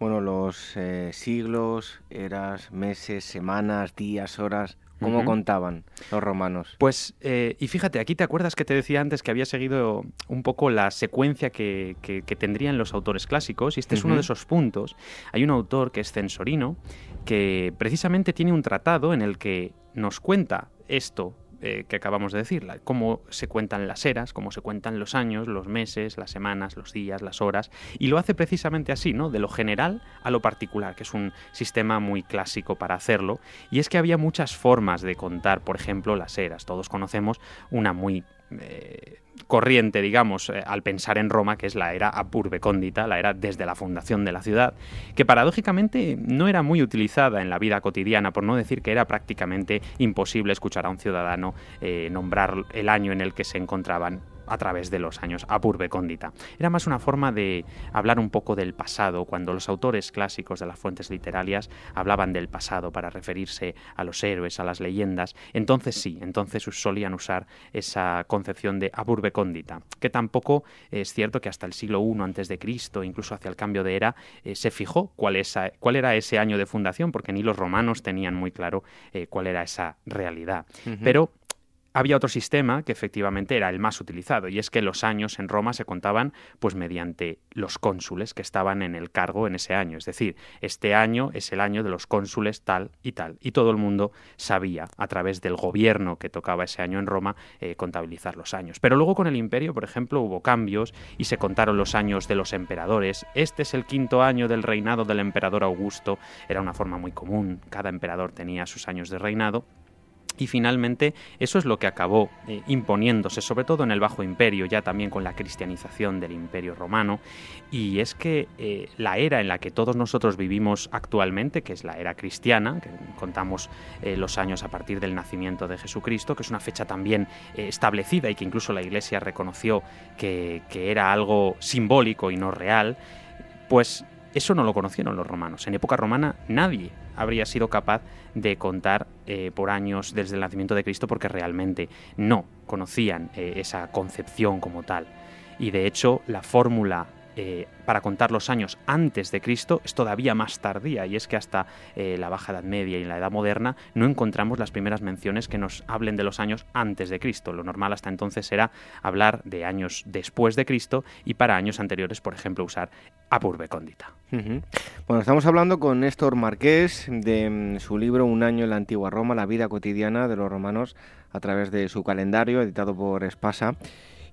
Bueno, los eh, siglos, eras, meses, semanas, días, horas, ¿Cómo contaban los romanos? Pues, eh, y fíjate, aquí te acuerdas que te decía antes que había seguido un poco la secuencia que, tendrían los autores clásicos, y este es uno de esos puntos. Hay un autor que es Censorino, que precisamente tiene un tratado en el que nos cuenta esto eh, que acabamos de decir, cómo se cuentan las eras, cómo se cuentan los años, los meses, las semanas, los días, las horas, y lo hace precisamente así, ¿no? De lo general a lo particular, que es un sistema muy clásico para hacerlo, y es que había muchas formas de contar, por ejemplo, las eras. Todos conocemos una muy eh, corriente, digamos, eh, al pensar en Roma, que es la era apurbecóndita, la era desde la fundación de la ciudad, que paradójicamente no era muy utilizada en la vida cotidiana, por no decir que era prácticamente imposible escuchar a un ciudadano eh, nombrar el año en el que se encontraban a través de los años, a cóndita. Era más una forma de hablar un poco del pasado, cuando los autores clásicos de las fuentes literarias hablaban del pasado para referirse a los héroes, a las leyendas, entonces sí, entonces solían usar esa concepción de a cóndita, que tampoco es cierto que hasta el siglo I antes de Cristo, incluso hacia el cambio de era, eh, se fijó cuál, cuál, era ese año de fundación, porque ni los romanos tenían muy claro eh, cuál era esa realidad. Pero había otro sistema que efectivamente era el más utilizado, y es que los años en Roma se contaban pues mediante los cónsules que estaban en el cargo en ese año. Es decir, este año es el año de los cónsules tal y tal. Y todo el mundo sabía, a través del gobierno que tocaba ese año en Roma, eh, contabilizar los años. Pero luego con el imperio, por ejemplo, hubo cambios y se contaron los años de los emperadores. Este es el quinto año del reinado del emperador Augusto. Era una forma muy común. Cada emperador tenía sus años de reinado. Y finalmente eso es lo que acabó eh, imponiéndose, sobre todo en el Bajo Imperio, ya también con la cristianización del Imperio Romano, y es que eh, la era en la que todos nosotros vivimos actualmente, que es la era cristiana, que contamos eh, los años a partir del nacimiento de Jesucristo, que es una fecha también establecida y que incluso la Iglesia reconoció que, que era algo simbólico y no real, pues eso no lo conocieron los romanos. En época romana nadie habría sido capaz de contar eh, por años desde el nacimiento de Cristo porque realmente no conocían eh, esa concepción como tal. Y de hecho la fórmula eh, para contar los años antes de Cristo es todavía más tardía y es que hasta eh, la Baja Edad Media y la Edad Moderna no encontramos las primeras menciones que nos hablen de los años antes de Cristo. Lo normal hasta entonces era hablar de años después de Cristo y para años anteriores, por ejemplo, usar Apurbe Condita. Bueno, estamos hablando con Néstor Marqués de mm, su libro Un año en la antigua Roma, la vida cotidiana de los romanos a través de su calendario, editado por Espasa.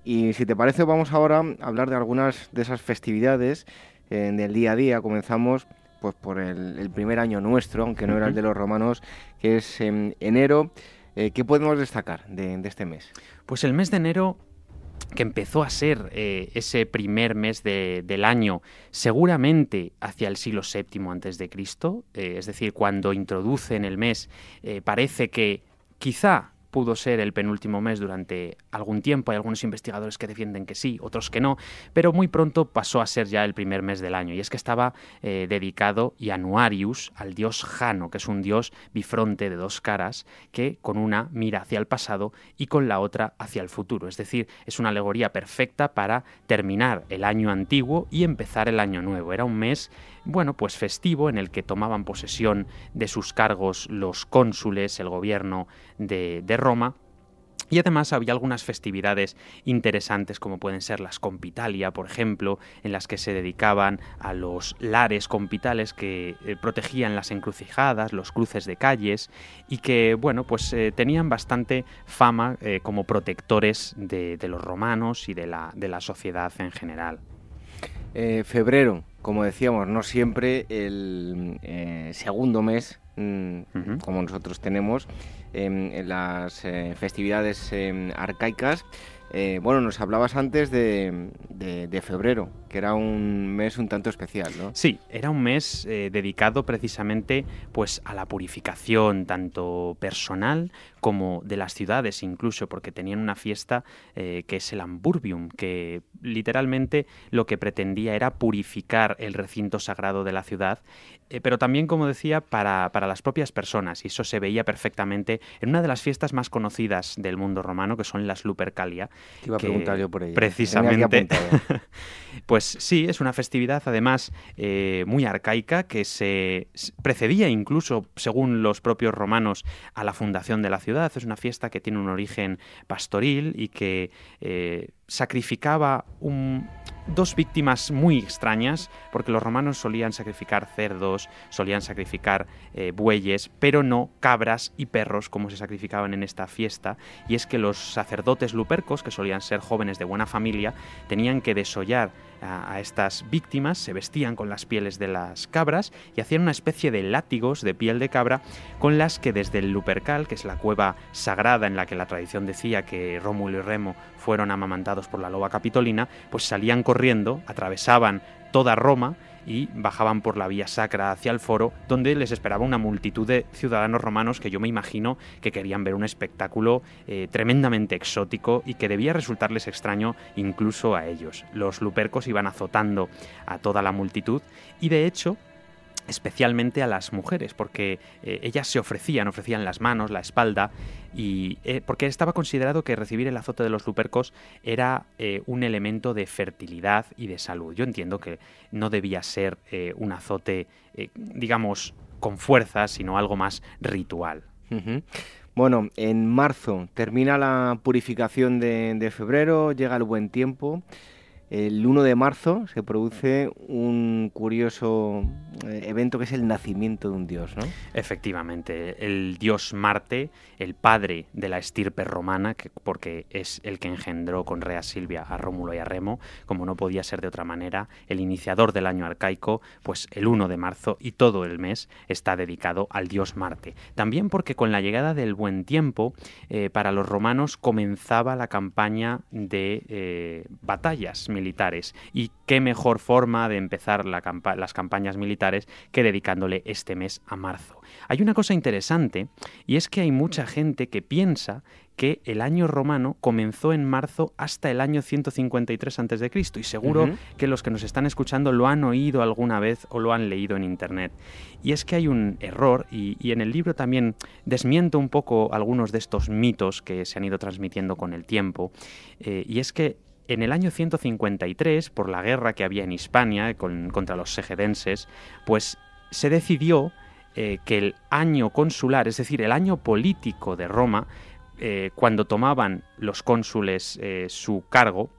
Y si te parece, vamos ahora a hablar de algunas de esas festividades eh, del día a día. Comenzamos pues por el, primer año nuestro, aunque no era el de los romanos, que es en enero. Eh, ¿Qué podemos destacar de, este mes? Pues el mes de enero que empezó a ser eh, ese primer mes del año, seguramente hacia el siglo VII antes de Cristo, es decir, cuando introducen el mes, parece que quizá pudo ser el penúltimo mes durante algún tiempo. Hay algunos investigadores que defienden que sí, otros que no, pero muy pronto pasó a ser ya el primer mes del año. Y es que estaba eh, dedicado Januarius al dios Jano, que es un dios bifronte de dos caras, que con una mira hacia el pasado y con la otra hacia el futuro. Es decir, es una alegoría perfecta para terminar el año antiguo y empezar el año nuevo. Era un mes bueno, pues festivo en el que tomaban posesión de sus cargos los cónsules, el gobierno de, de Roma, y además había algunas festividades interesantes como pueden ser las compitalia, por ejemplo, en las que se dedicaban a los lares compitales que eh, protegían las encrucijadas, los cruces de calles y que, bueno, pues eh, tenían bastante fama eh, como protectores de, de, los romanos y de la, de la sociedad en general. febrero, como decíamos, no siempre el eh, segundo mes, mm, como nosotros tenemos, en las eh, festividades em, arcaicas, eh, bueno, nos hablabas antes de, febrero, que era un mes un tanto especial, ¿no? Sí, era un mes eh, dedicado precisamente pues, a la purificación, tanto personal como de las ciudades incluso, porque tenían una fiesta eh, que es el Amburbium, que literalmente lo que pretendía era purificar el recinto sagrado de la ciudad, pero también, como decía, para, para las propias personas, y eso se veía perfectamente en una de las fiestas más conocidas del mundo romano, que son las Lupercalia, te iba a preguntar yo por ello. Precisamente. *laughs* pues sí, es una festividad además eh, muy arcaica que se precedía incluso, según los propios romanos, a la fundación de la ciudad. Es una fiesta que tiene un origen pastoril y que eh, sacrificaba dos víctimas muy extrañas, porque los romanos solían sacrificar cerdos, solían sacrificar eh, bueyes, pero no cabras y perros como se sacrificaban en esta fiesta, y es que los sacerdotes lupercos, que solían ser jóvenes de buena familia, tenían que desollar a, estas víctimas, se vestían con las pieles de las cabras y hacían una especie de látigos de piel de cabra con las que desde el Lupercal, que es la cueva sagrada en la que la tradición decía que Rómulo y Remo fueron amamantados por la loba capitolina, pues salían corriendo, atravesaban toda Roma y bajaban por la vía sacra hacia el foro, donde les esperaba una multitud de ciudadanos romanos que yo me imagino que querían ver un espectáculo eh, tremendamente exótico y que debía resultarles extraño incluso a ellos. Los lupercos iban azotando a toda la multitud y de hecho especialmente a las mujeres, porque eh, ellas se ofrecían, ofrecían las manos, la espalda, y eh, porque estaba considerado que recibir el azote de los lupercos era eh, un elemento de fertilidad y de salud. Yo entiendo que no debía ser un azote, digamos, con fuerza, sino algo más ritual. Bueno, en marzo termina la purificación de febrero, llega el buen tiempo. El 1 de marzo se produce un curioso eh, evento que es el nacimiento de un dios, ¿no? Efectivamente, el dios Marte, el padre de la estirpe romana, que, porque es el que engendró con Rea Silvia a Rómulo y a Remo, como no podía ser de otra manera, el iniciador del año arcaico, pues el 1 de marzo y todo el mes está dedicado al dios Marte. También porque con la llegada del buen tiempo, eh, para los romanos comenzaba la campaña de eh, batallas militares militares. Y qué mejor forma de empezar las campañas militares que dedicándole este mes a marzo. Hay una cosa interesante y es que hay mucha gente que piensa que el año romano comenzó en marzo hasta el año 153 a.C. y seguro que los que nos están escuchando lo han oído alguna vez o lo han leído en internet. Y es que hay un error y, en el libro también desmiento un poco algunos de estos mitos que se han ido transmitiendo con el tiempo eh, y es que en el año 153, por la guerra que había en Hispania contra los segedenses, pues se decidió eh, que el año consular, es decir, el año político de Roma, eh, cuando tomaban los cónsules eh, su cargo,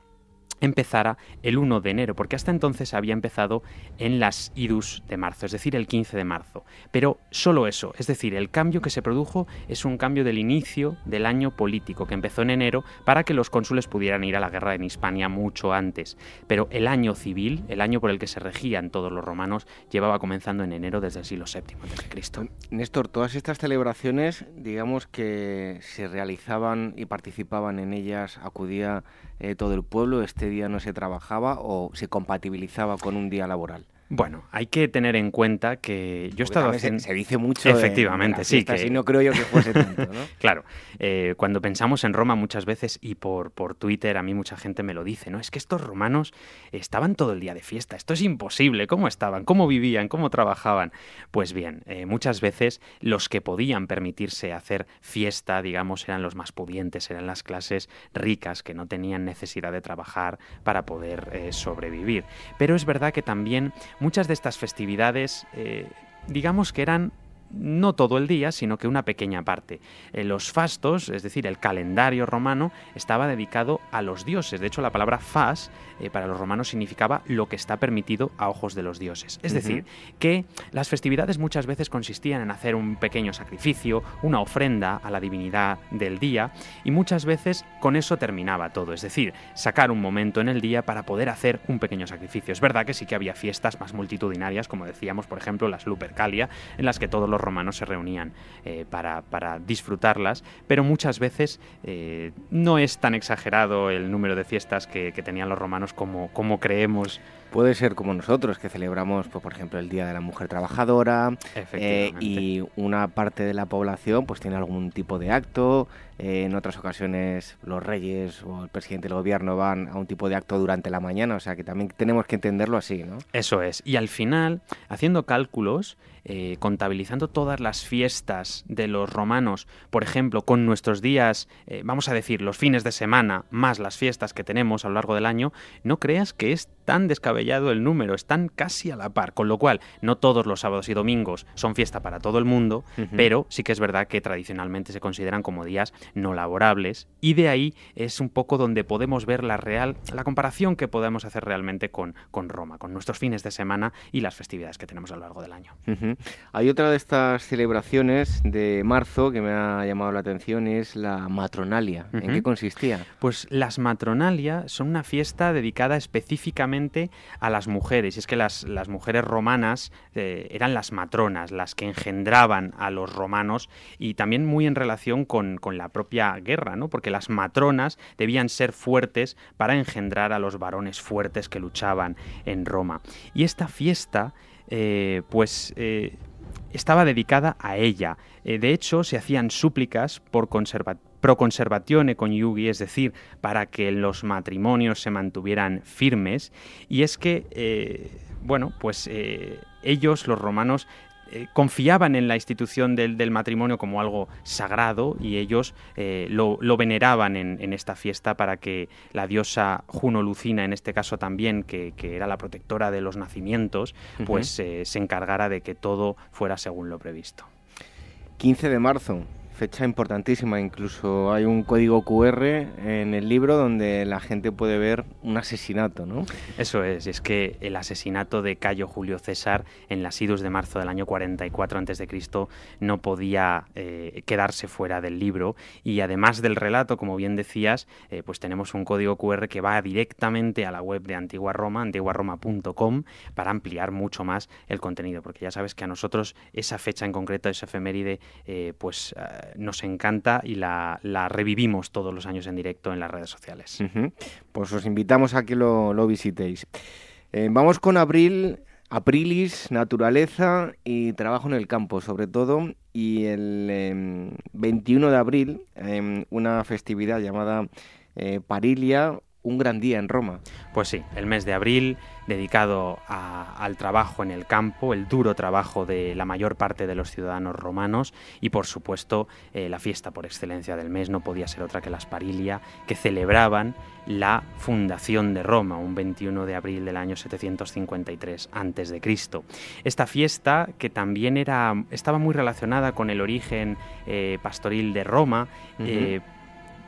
empezara el 1 de enero, porque hasta entonces había empezado en las idus de marzo, es decir, el 15 de marzo. Pero solo eso, es decir, el cambio que se produjo es un cambio del inicio del año político, que empezó en enero, para que los cónsules pudieran ir a la guerra en Hispania mucho antes. Pero el año civil, el año por el que se regían todos los romanos, llevaba comenzando en enero desde el siglo VII a.C. Néstor, todas estas celebraciones, digamos que se realizaban y participaban en ellas, acudía eh, todo el pueblo, este día no se trabajaba o se compatibilizaba con un día laboral. Bueno, hay que tener en cuenta que yo he estado haciendo... Se, dice mucho Efectivamente, sí. Que... no creo yo que fuese tanto, ¿no? *laughs* claro, eh, cuando pensamos en Roma muchas veces, y por, por Twitter a mí mucha gente me lo dice, ¿no? Es que estos romanos estaban todo el día de fiesta, esto es imposible, ¿cómo estaban? ¿Cómo vivían? ¿Cómo trabajaban? Pues bien, eh, muchas veces los que podían permitirse hacer fiesta, digamos, eran los más pudientes, eran las clases ricas que no tenían necesidad de trabajar para poder eh, sobrevivir. Pero es verdad que también muchas de estas festividades, eh, digamos que eran no todo el día, sino que una pequeña parte. Eh, los fastos, es decir, el calendario romano, estaba dedicado a los dioses. De hecho, la palabra fas eh, para los romanos significaba lo que está permitido a ojos de los dioses. Es decir, que las festividades muchas veces consistían en hacer un pequeño sacrificio, una ofrenda a la divinidad del día, y muchas veces con eso terminaba todo. Es decir, sacar un momento en el día para poder hacer un pequeño sacrificio. Es verdad que sí que había fiestas más multitudinarias, como decíamos, por ejemplo, las Lupercalia, en las que todos los romanos se reunían eh, para, disfrutarlas, pero muchas veces eh, no es tan exagerado el número de fiestas que, tenían los romanos como, como creemos puede ser como nosotros, que celebramos, pues, por ejemplo, el Día de la Mujer Trabajadora eh, y una parte de la población pues tiene algún tipo de acto. En otras ocasiones los reyes o el presidente del gobierno van a un tipo de acto durante la mañana, o sea que también tenemos que entenderlo así, ¿no? Eso es. Y al final, haciendo cálculos, eh, contabilizando todas las fiestas de los romanos, por ejemplo, con nuestros días, eh, vamos a decir, los fines de semana, más las fiestas que tenemos a lo largo del año, no creas que es tan descabellado el número, están casi a la par, con lo cual no todos los sábados y domingos son fiesta para todo el mundo, pero sí que es verdad que tradicionalmente se consideran como días no laborables y de ahí es un poco donde podemos ver la real, la comparación que podemos hacer realmente con, con Roma, con nuestros fines de semana y las festividades que tenemos a lo largo del año. Hay otra de estas celebraciones de marzo que me ha llamado la atención, es la matronalia. ¿En qué consistía? Pues las matronalia son una fiesta dedicada específicamente a las mujeres. Y es que las, las mujeres romanas eh, eran las matronas, las que engendraban a los romanos y también muy en relación con, con la propia guerra, ¿no? Porque las matronas debían ser fuertes para engendrar a los varones fuertes que luchaban en Roma. Y esta fiesta eh, pues eh, estaba dedicada a ella. Eh, de hecho, se hacían súplicas por pro conservatione coniugi, es decir, para que los matrimonios se mantuvieran firmes. Y es que, bueno, pues ellos, los romanos, eh, confiaban en la institución del, matrimonio como algo sagrado y ellos eh, lo, veneraban en, esta fiesta para que la diosa Juno Lucina, en este caso también, que, era la protectora de los nacimientos, pues eh, se encargara de que todo fuera según lo previsto. 15 de marzo, fecha importantísima. Incluso hay un código QR en el libro donde la gente puede ver un asesinato, ¿no? Eso es, es que el asesinato de Cayo Julio César en las idus de marzo del año 44 a.C. no podía eh, quedarse fuera del libro y además del relato, como bien decías, eh, pues tenemos un código QR que va directamente a la web de Antigua Roma, antiguaroma.com, para ampliar mucho más el contenido, porque ya sabes que a nosotros esa fecha en concreto, esa efeméride, eh, pues nos encanta y la, revivimos todos los años en directo en las redes sociales. Pues os invitamos a que lo, visitéis. Eh, vamos con Abril, Aprilis, Naturaleza y Trabajo en el Campo, sobre todo. Y el 21 em, de abril, em, una festividad llamada eh, Parilia un gran día en Roma. Pues sí, el mes de abril dedicado al trabajo en el campo, el duro trabajo de la mayor parte de los ciudadanos romanos y por supuesto eh, la fiesta por excelencia del mes no podía ser otra que la Sparilia, que celebraban la fundación de Roma, un 21 de abril del año 753 a.C. Esta fiesta, que también era, estaba muy relacionada con el origen eh, pastoril de Roma,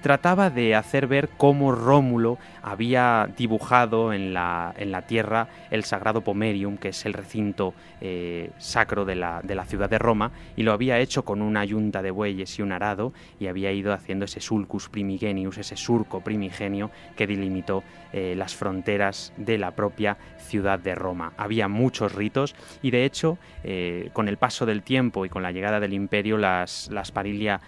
trataba de hacer ver cómo Rómulo había dibujado en la, en la tierra el sagrado Pomerium, que es el recinto eh, sacro de la, de la, ciudad de Roma, y lo había hecho con una yunta de bueyes y un arado, y había ido haciendo ese sulcus primigenius, ese surco primigenio que delimitó eh, las fronteras de la propia ciudad de Roma. Había muchos ritos, y de hecho, eh, con el paso del tiempo y con la llegada del imperio, las, las Parilia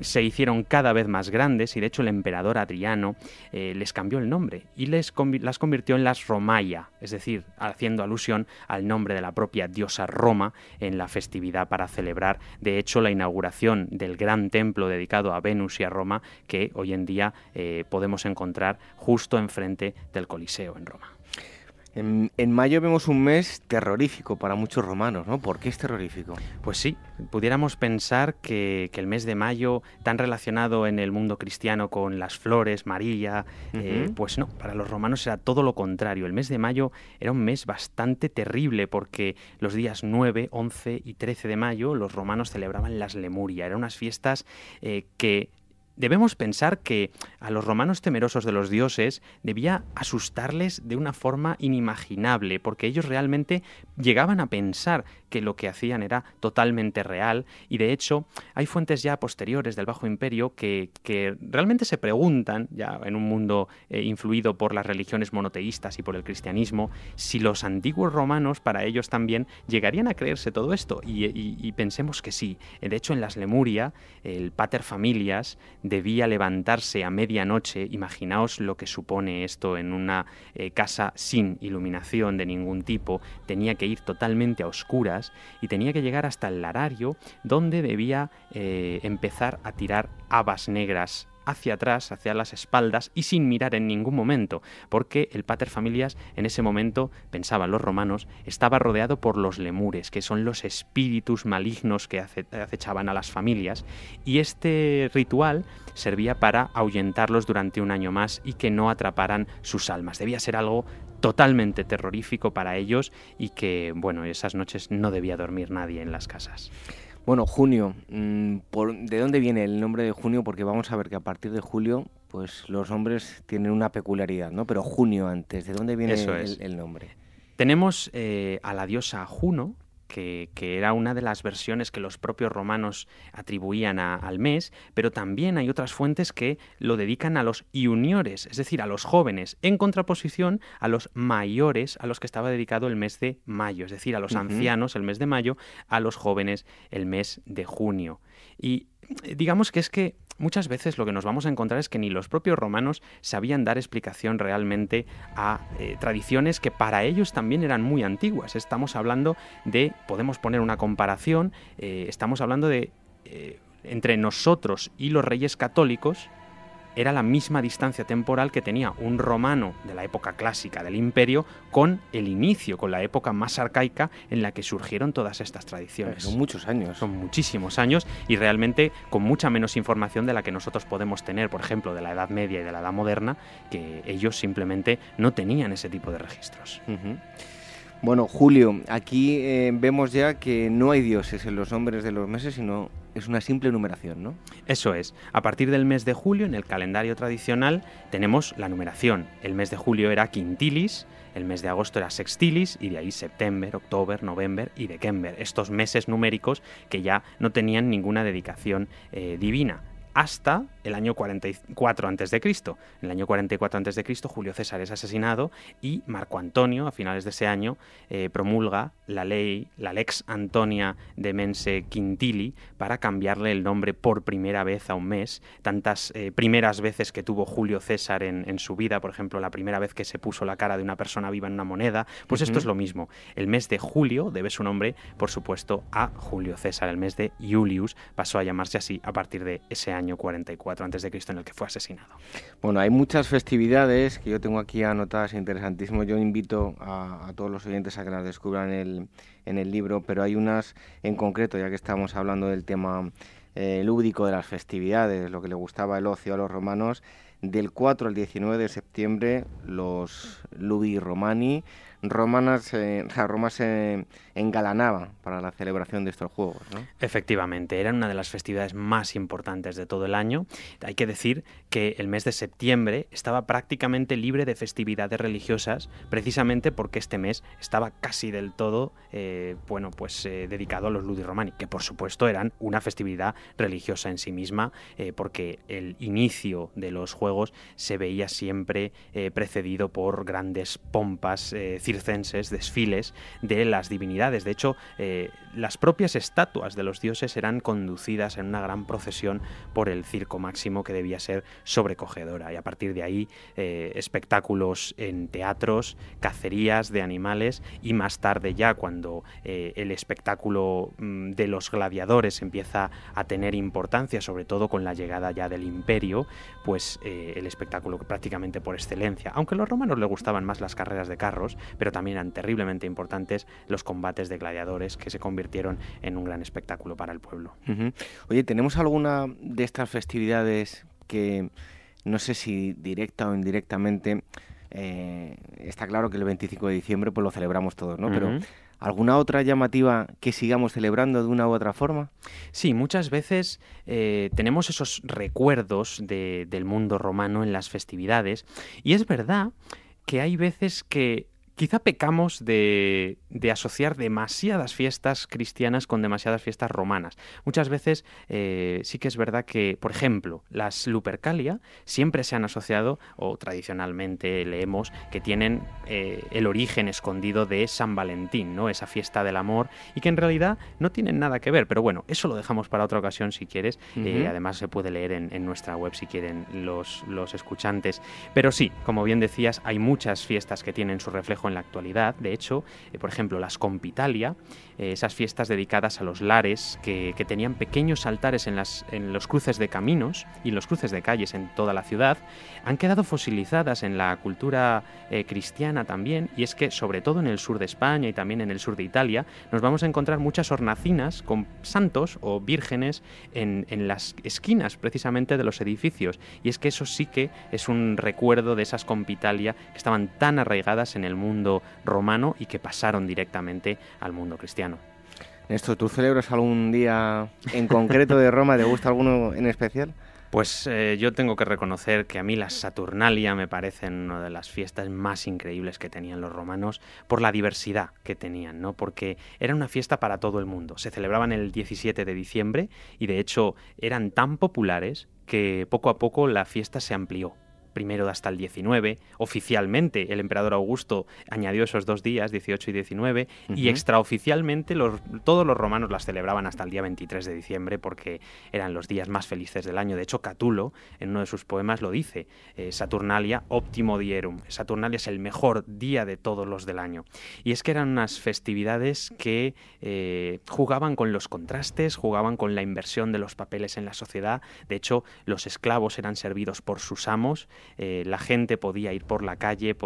se hicieron cada vez más grandes y de hecho el emperador Adriano eh, les cambió el nombre y les las convirtió en las Romaya, es decir, haciendo alusión al nombre de la propia diosa Roma en la festividad para celebrar de hecho la inauguración del gran templo dedicado a Venus y a Roma que hoy en día eh, podemos encontrar justo enfrente del Coliseo en Roma. En, mayo vemos un mes terrorífico para muchos romanos, ¿no? ¿Por qué es terrorífico? Pues sí, pudiéramos pensar que, el mes de mayo, tan relacionado en el mundo cristiano con las flores, María, eh, pues no, para los romanos era todo lo contrario. El mes de mayo era un mes bastante terrible porque los días 9, 11 y 13 de mayo los romanos celebraban las Lemuria. Eran unas fiestas eh, que Debemos pensar que a los romanos temerosos de los dioses debía asustarles de una forma inimaginable, porque ellos realmente llegaban a pensar que lo que hacían era totalmente real y de hecho hay fuentes ya posteriores del Bajo Imperio que, realmente se preguntan, ya en un mundo eh, influido por las religiones monoteístas y por el cristianismo, si los antiguos romanos para ellos también llegarían a creerse todo esto y, pensemos que sí. De hecho en las Lemuria el pater familias debía levantarse a medianoche, imaginaos lo que supone esto en una eh, casa sin iluminación de ningún tipo, tenía que ir totalmente a oscuras y tenía que llegar hasta el larario donde debía eh, empezar a tirar habas negras hacia atrás, hacia las espaldas y sin mirar en ningún momento, porque el pater familias en ese momento, pensaban los romanos, estaba rodeado por los lemures, que son los espíritus malignos que acechaban a las familias, y este ritual servía para ahuyentarlos durante un año más y que no atraparan sus almas. Debía ser algo totalmente terrorífico para ellos y que, bueno, esas noches no debía dormir nadie en las casas. Bueno, junio, mm, ¿de dónde viene el nombre de junio? Porque vamos a ver que a partir de julio, pues los nombres tienen una peculiaridad, ¿no? Pero junio antes, ¿de dónde viene el, nombre? Tenemos eh, a la diosa Juno, que, era una de las versiones que los propios romanos atribuían al mes, pero también hay otras fuentes que lo dedican a los juniores, es decir, a los jóvenes, en contraposición a los mayores a los que estaba dedicado el mes de mayo, es decir, a los ancianos el mes de mayo, a los jóvenes el mes de junio. Y digamos que es que muchas veces lo que nos vamos a encontrar es que ni los propios romanos sabían dar explicación realmente a eh, tradiciones que para ellos también eran muy antiguas. Estamos hablando de, podemos poner una comparación, eh, estamos hablando de eh, entre nosotros y los reyes católicos, era la misma distancia temporal que tenía un romano de la época clásica del imperio con el inicio, con la época más arcaica en la que surgieron todas estas tradiciones. Son muchos años. Son muchísimos años y realmente con mucha menos información de la que nosotros podemos tener, por ejemplo, de la Edad Media y de la Edad Moderna, que ellos simplemente no tenían ese tipo de registros. Bueno, Julio, aquí eh, vemos ya que no hay dioses en los nombres de los meses, sino es una simple numeración, ¿no? Eso es. A partir del mes de julio, en el calendario tradicional, tenemos la numeración. El mes de julio era quintilis, el mes de agosto era sextilis y de ahí septiembre, octubre, noviembre y december. Estos meses numéricos que ya no tenían ninguna dedicación eh, divina hasta el año 44 a.C. En el año 44 a.C. Julio César es asesinado y Marco Antonio, a finales de ese año, eh, promulga la ley, la Lex Antonia de Mense Quintili, para cambiarle el nombre por primera vez a un mes. Tantas eh, primeras veces que tuvo Julio César en, su vida, por ejemplo, la primera vez que se puso la cara de una persona viva en una moneda, pues esto es lo mismo. El mes de julio debe su nombre, por supuesto, a Julio César. El mes de Julius pasó a llamarse así a partir de ese año 44 64 a.C., en el que fue asesinado. Bueno, hay muchas festividades que yo tengo aquí anotadas interesantísimo. Yo invito a, todos los oyentes a que las descubran en el, libro, pero hay unas en concreto, ya que estamos hablando del tema eh, lúdico de las festividades, lo que le gustaba el ocio a los romanos. Del 4 al 19 de septiembre, los Lubi Romani romanas, eh, Roma se engalanaba para la celebración de estos juegos. ¿no? Efectivamente, era una de las festividades más importantes de todo el año. Hay que decir que el mes de septiembre estaba prácticamente libre de festividades religiosas, precisamente porque este mes estaba casi del todo, eh, bueno, pues eh, dedicado a los Ludi Romani, que por supuesto eran una festividad religiosa en sí misma, porque el inicio de los juegos se veía siempre precedido por grandes pompas circenses, desfiles de las divinidades. De hecho, eh, las propias estatuas de los dioses eran conducidas en una gran procesión por el circo máximo que debía ser sobrecogedora. Y a partir de ahí, eh, espectáculos en teatros, cacerías de animales y más tarde ya cuando eh, el espectáculo mm, de los gladiadores empieza a tener importancia, sobre todo con la llegada ya del imperio, pues el espectáculo prácticamente por excelencia. Aunque a los romanos les gustaban más las carreras de carros, pero también eran terriblemente importantes los combates de gladiadores que se convirtieron en un gran espectáculo para el pueblo. Oye, ¿tenemos alguna de estas festividades que no sé si directa o indirectamente eh, está claro que el 25 de diciembre pues lo celebramos todos, ¿no? Pero ¿Alguna otra llamativa que sigamos celebrando de una u otra forma? Sí, muchas veces eh, tenemos esos recuerdos del mundo romano en las festividades y es verdad que hay veces que Quizá pecamos de, asociar demasiadas fiestas cristianas con demasiadas fiestas romanas. Muchas veces eh, sí que es verdad que, por ejemplo, las Lupercalia siempre se han asociado, o tradicionalmente leemos, que tienen eh, el origen escondido de San Valentín, ¿no? Esa fiesta del amor, y que en realidad no tienen nada que ver. Pero bueno, eso lo dejamos para otra ocasión si quieres. Eh, además se puede leer en, nuestra web si quieren los, los escuchantes. Pero sí, como bien decías, hay muchas fiestas que tienen su reflejo en la actualidad. De hecho, eh, por ejemplo, las Compitalia, eh, esas fiestas dedicadas a los lares que, tenían pequeños altares en, las, en los cruces de caminos y en los cruces de calles en toda la ciudad, han quedado fosilizadas en la cultura eh, cristiana también. Y es que, sobre todo en el sur de España y también en el sur de Italia, nos vamos a encontrar muchas hornacinas con santos o vírgenes en, en las esquinas precisamente de los edificios. Y es que eso sí que es un recuerdo de esas Compitalia que estaban tan arraigadas en el mundo romano y que pasaron directamente al mundo cristiano. Néstor, ¿tú celebras algún día en concreto de Roma? ¿Te gusta alguno en especial? Pues eh, yo tengo que reconocer que a mí las Saturnalia me parecen una de las fiestas más increíbles que tenían los romanos por la diversidad que tenían, ¿no? Porque era una fiesta para todo el mundo. Se celebraban el 17 de diciembre y de hecho eran tan populares que poco a poco la fiesta se amplió primero hasta el 19. Oficialmente el emperador Augusto añadió esos dos días, 18 y 19, y extraoficialmente los, todos los romanos las celebraban hasta el día 23 de diciembre porque eran los días más felices del año. De hecho, Catulo en uno de sus poemas lo dice, eh, Saturnalia optimo dierum. Saturnalia es el mejor día de todos los del año. Y es que eran unas festividades que eh, jugaban con los contrastes, jugaban con la inversión de los papeles en la sociedad. De hecho, los esclavos eran servidos por sus amos eh, la gente podía ir por la calle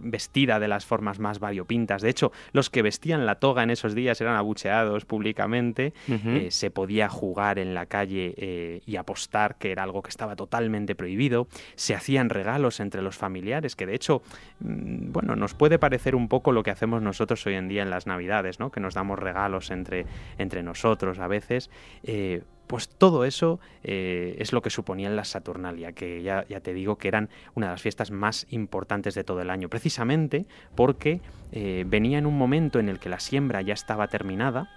vestida de las formas más variopintas. De hecho, los que vestían la toga en esos días eran abucheados públicamente, eh, se podía jugar en la calle eh, y apostar, que era algo que estaba totalmente prohibido, se hacían regalos entre los familiares, que de hecho, mm, bueno, nos puede parecer un poco lo que hacemos nosotros hoy en día en las Navidades, ¿no? que nos damos regalos entre, entre nosotros a veces. Pues todo eso eh, es lo que suponían las Saturnalia, que ya, ya, te digo que eran una de las fiestas más importantes de todo el año, precisamente porque eh, venía en un momento en el que la siembra ya estaba terminada,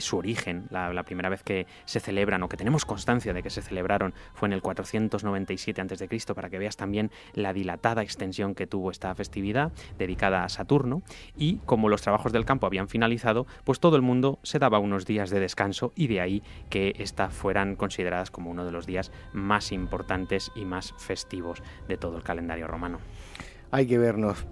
su origen. La, primera vez que se celebran o que tenemos constancia de que se celebraron fue en el 497 a.C. para que veas también la dilatada extensión que tuvo esta festividad dedicada a Saturno. Y como los trabajos del campo habían finalizado, pues todo el mundo se daba unos días de descanso y de ahí que estas fueran consideradas como uno de los días más importantes y más festivos de todo el calendario romano. Hay que vernos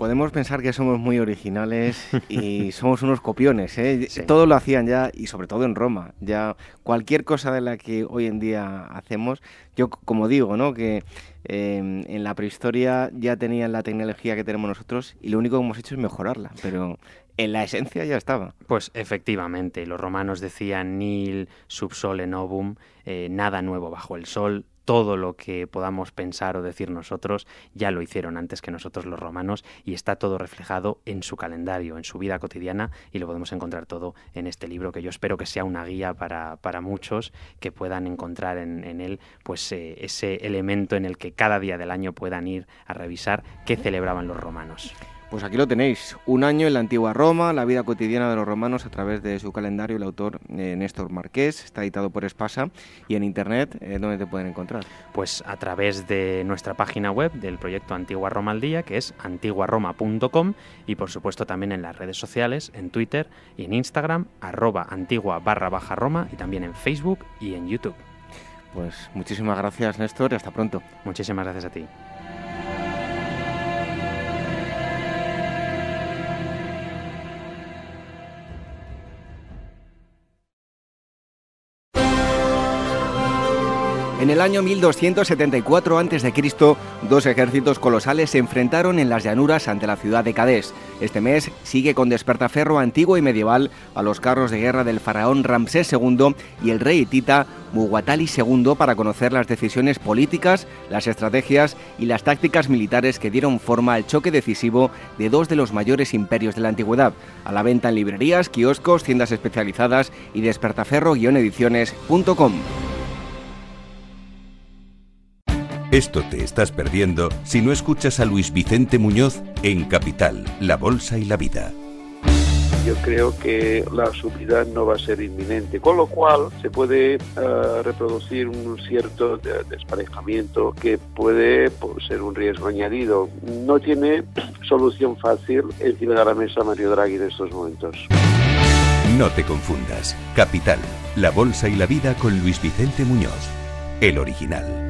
podemos pensar que somos muy originales y *laughs* somos unos copiones. ¿eh? Todo lo hacían ya y sobre todo en Roma. Ya cualquier cosa de la que hoy en día hacemos, yo como digo, ¿no? que em, en la prehistoria ya tenían la tecnología que tenemos nosotros y lo único que hemos hecho es mejorarla. Pero en la esencia ya estaba. Pues efectivamente, los romanos decían nil subsole novum, eh, nada nuevo bajo el sol, todo lo que podamos pensar o decir nosotros ya lo hicieron antes que nosotros los romanos y está todo reflejado en su calendario, en su vida cotidiana y lo podemos encontrar todo en este libro que yo espero que sea una guía para, para muchos que puedan encontrar en, él pues eh, ese elemento en el que cada día del año puedan ir a revisar qué celebraban los romanos. Pues aquí lo tenéis, un año en la antigua Roma, la vida cotidiana de los romanos a través de su calendario, el autor eh, Néstor Marqués, está editado por Espasa y en internet, eh, ¿dónde te pueden encontrar? Pues a través de nuestra página web del proyecto Antigua Roma al Día, que es antiguaroma.com y por supuesto también en las redes sociales, en Twitter y en Instagram, arroba antigua barra baja Roma y también en Facebook y en YouTube. Pues muchísimas gracias Néstor y hasta pronto. Muchísimas gracias a ti. En el año 1274 a.C., dos ejércitos colosales se enfrentaron en las llanuras ante la ciudad de Cadés. Este mes sigue con despertaferro antiguo y medieval a los carros de guerra del faraón Ramsés II y el rey hitita Muguatali II para conocer las decisiones políticas, las estrategias y las tácticas militares que dieron forma al choque decisivo de dos de los mayores imperios de la antigüedad. A la venta en librerías, kioscos, tiendas especializadas y despertaferro-ediciones.com. Esto te estás perdiendo si no escuchas a Luis Vicente Muñoz en Capital, La Bolsa y la Vida. Yo creo que la subida no va a ser inminente, con lo cual se puede eh, reproducir un cierto desparejamiento que puede pues, ser un riesgo añadido. No tiene *clears throat* solución fácil encima de la mesa Mario Draghi en estos momentos. No te confundas. Capital, La Bolsa y la Vida con Luis Vicente Muñoz, el original.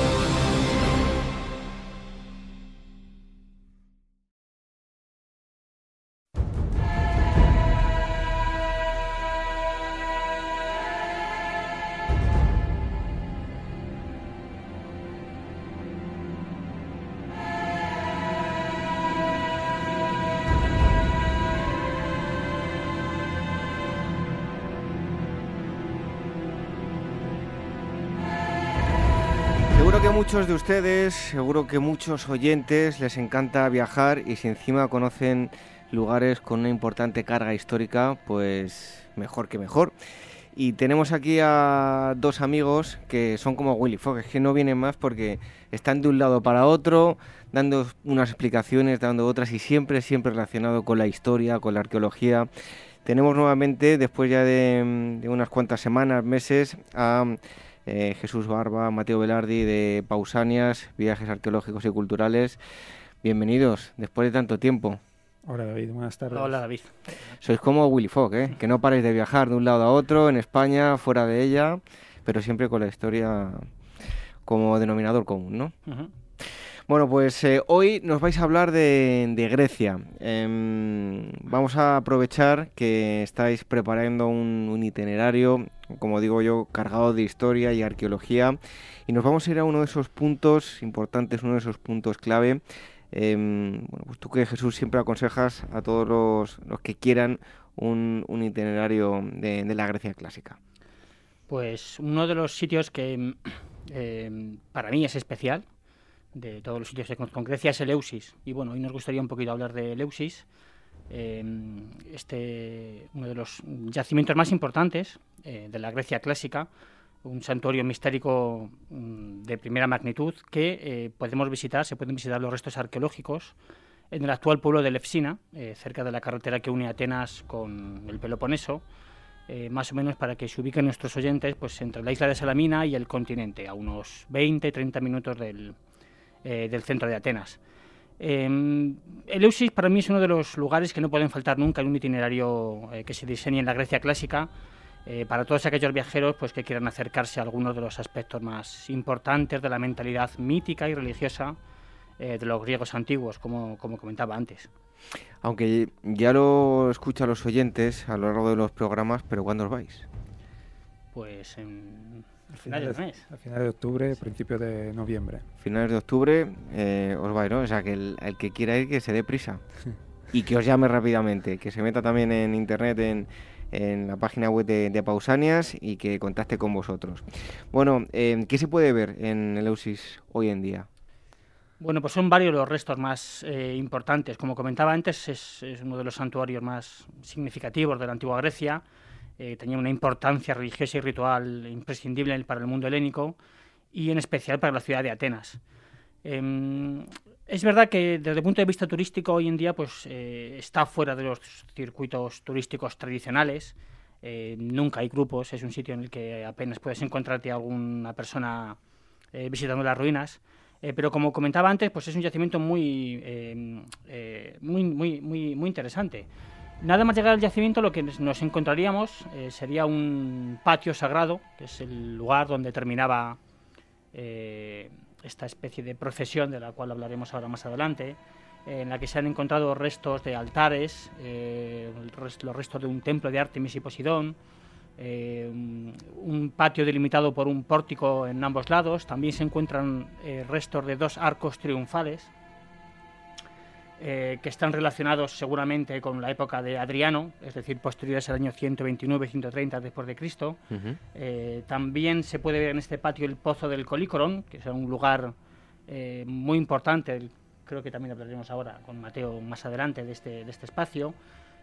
muchos de ustedes, seguro que muchos oyentes les encanta viajar y si encima conocen lugares con una importante carga histórica, pues mejor que mejor. Y tenemos aquí a dos amigos que son como Willy Fogg, que no vienen más porque están de un lado para otro, dando unas explicaciones, dando otras y siempre, siempre relacionado con la historia, con la arqueología. Tenemos nuevamente, después ya de, de unas cuantas semanas, meses, a eh, Jesús Barba, Mateo Velardi de Pausanias, Viajes Arqueológicos y Culturales. Bienvenidos, después de tanto tiempo. Hola David, buenas tardes. Hola David. Sois como Willy Fogg, ¿eh? que no paréis de viajar de un lado a otro, en España, fuera de ella, pero siempre con la historia como denominador común, ¿no? Bueno, pues eh, hoy nos vais a hablar de, Grecia. Em, vamos a aprovechar que estáis preparando un, itinerario, como digo yo, cargado de historia y arqueología. Y nos vamos a ir a uno de esos puntos importantes, uno de esos puntos clave. Em, bueno, pues tú que Jesús siempre aconsejas a todos los, que quieran un, itinerario de, la Grecia clásica. Pues uno de los sitios que em, para mí es especial de todos los sitios con Grecia es Eleusis. Y bueno, hoy nos gustaría un poquito hablar de Eleusis, em, este, uno de los yacimientos más importantes eh, de la Grecia clásica, un santuario mistérico mm, de primera magnitud que eh, podemos visitar, se pueden visitar los restos arqueológicos en el actual pueblo de Lefsina, eh, cerca de la carretera que une Atenas con el Peloponeso, eh, más o menos para que se ubiquen nuestros oyentes, pues entre la isla de Salamina y el continente, a unos 20-30 minutos del, eh, del, centro de Atenas. Eh, Eleusis para mí es uno de los lugares que no pueden faltar nunca en un itinerario que se diseñe en la Grecia clásica. para todos aquellos viajeros pues, que quieran acercarse a algunos de los aspectos más importantes de la mentalidad mítica y religiosa de los griegos antiguos, como, como comentaba antes. Aunque ya lo escuchan los oyentes a lo largo de los programas, pero ¿cuándo os vais? Pues en, a finales del mes. A finales de octubre, principios de noviembre. Finales de octubre eh, os vais, ¿no? O sea, que el, que quiera ir, que se dé prisa. y que os llame rápidamente, que se meta también en internet, en, en la página web de, Pausanias y que contacte con vosotros. Bueno, eh, ¿qué se puede ver en el Eusis hoy en día? Bueno, pues son varios los restos más eh, importantes. Como comentaba antes, es, uno de los santuarios más significativos de la antigua Grecia. Eh, tenía una importancia religiosa y ritual imprescindible para el mundo helénico y en especial para la ciudad de Atenas. Em, es verdad que desde el punto de vista turístico hoy en día pues, eh, está fuera de los circuitos turísticos tradicionales. nunca hay grupos, es un sitio en el que apenas puedes encontrarte a alguna persona visitando las ruinas. Eh, pero como comentaba antes, pues es un yacimiento muy, eh, eh, muy, muy, muy, muy interesante. Nada más llegar al yacimiento, lo que nos encontraríamos sería un patio sagrado, que es el lugar donde terminaba esta especie de procesión de la cual hablaremos ahora más adelante, en la que se han encontrado restos de altares, los restos de un templo de Artemis y Posidón, eh, un patio delimitado por un pórtico en ambos lados. También se encuentran eh, restos de dos arcos triunfales eh, que están relacionados seguramente con la época de Adriano, es decir, posteriores al año 129-130 después de Cristo. también se puede ver en este patio el pozo del Colícoron, que es un lugar muy importante. Creo que también hablaremos ahora con Mateo más adelante de este, de este espacio.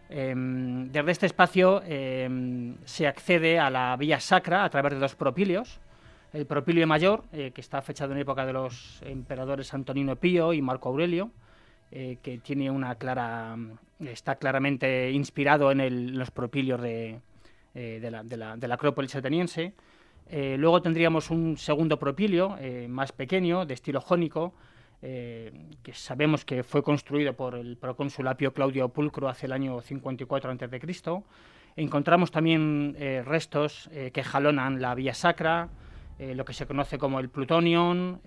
Em, desde este espacio em, se accede a la vía sacra a través de dos propilios. El propilio mayor, eh, que está fechado en época de los emperadores Antonino Pío y Marco Aurelio, eh, que tiene una clara, está claramente inspirado en, los propilios de, eh, de, la, de, la, de, la, Acrópolis ateniense. luego tendríamos un segundo propilio, más pequeño, de estilo jónico, eh, que sabemos que fue construido por el procónsul Apio Claudio Pulcro hace el año 54 a.C. Encontramos también eh, restos eh, que jalonan la vía sacra, lo que se conoce como el Plutonion,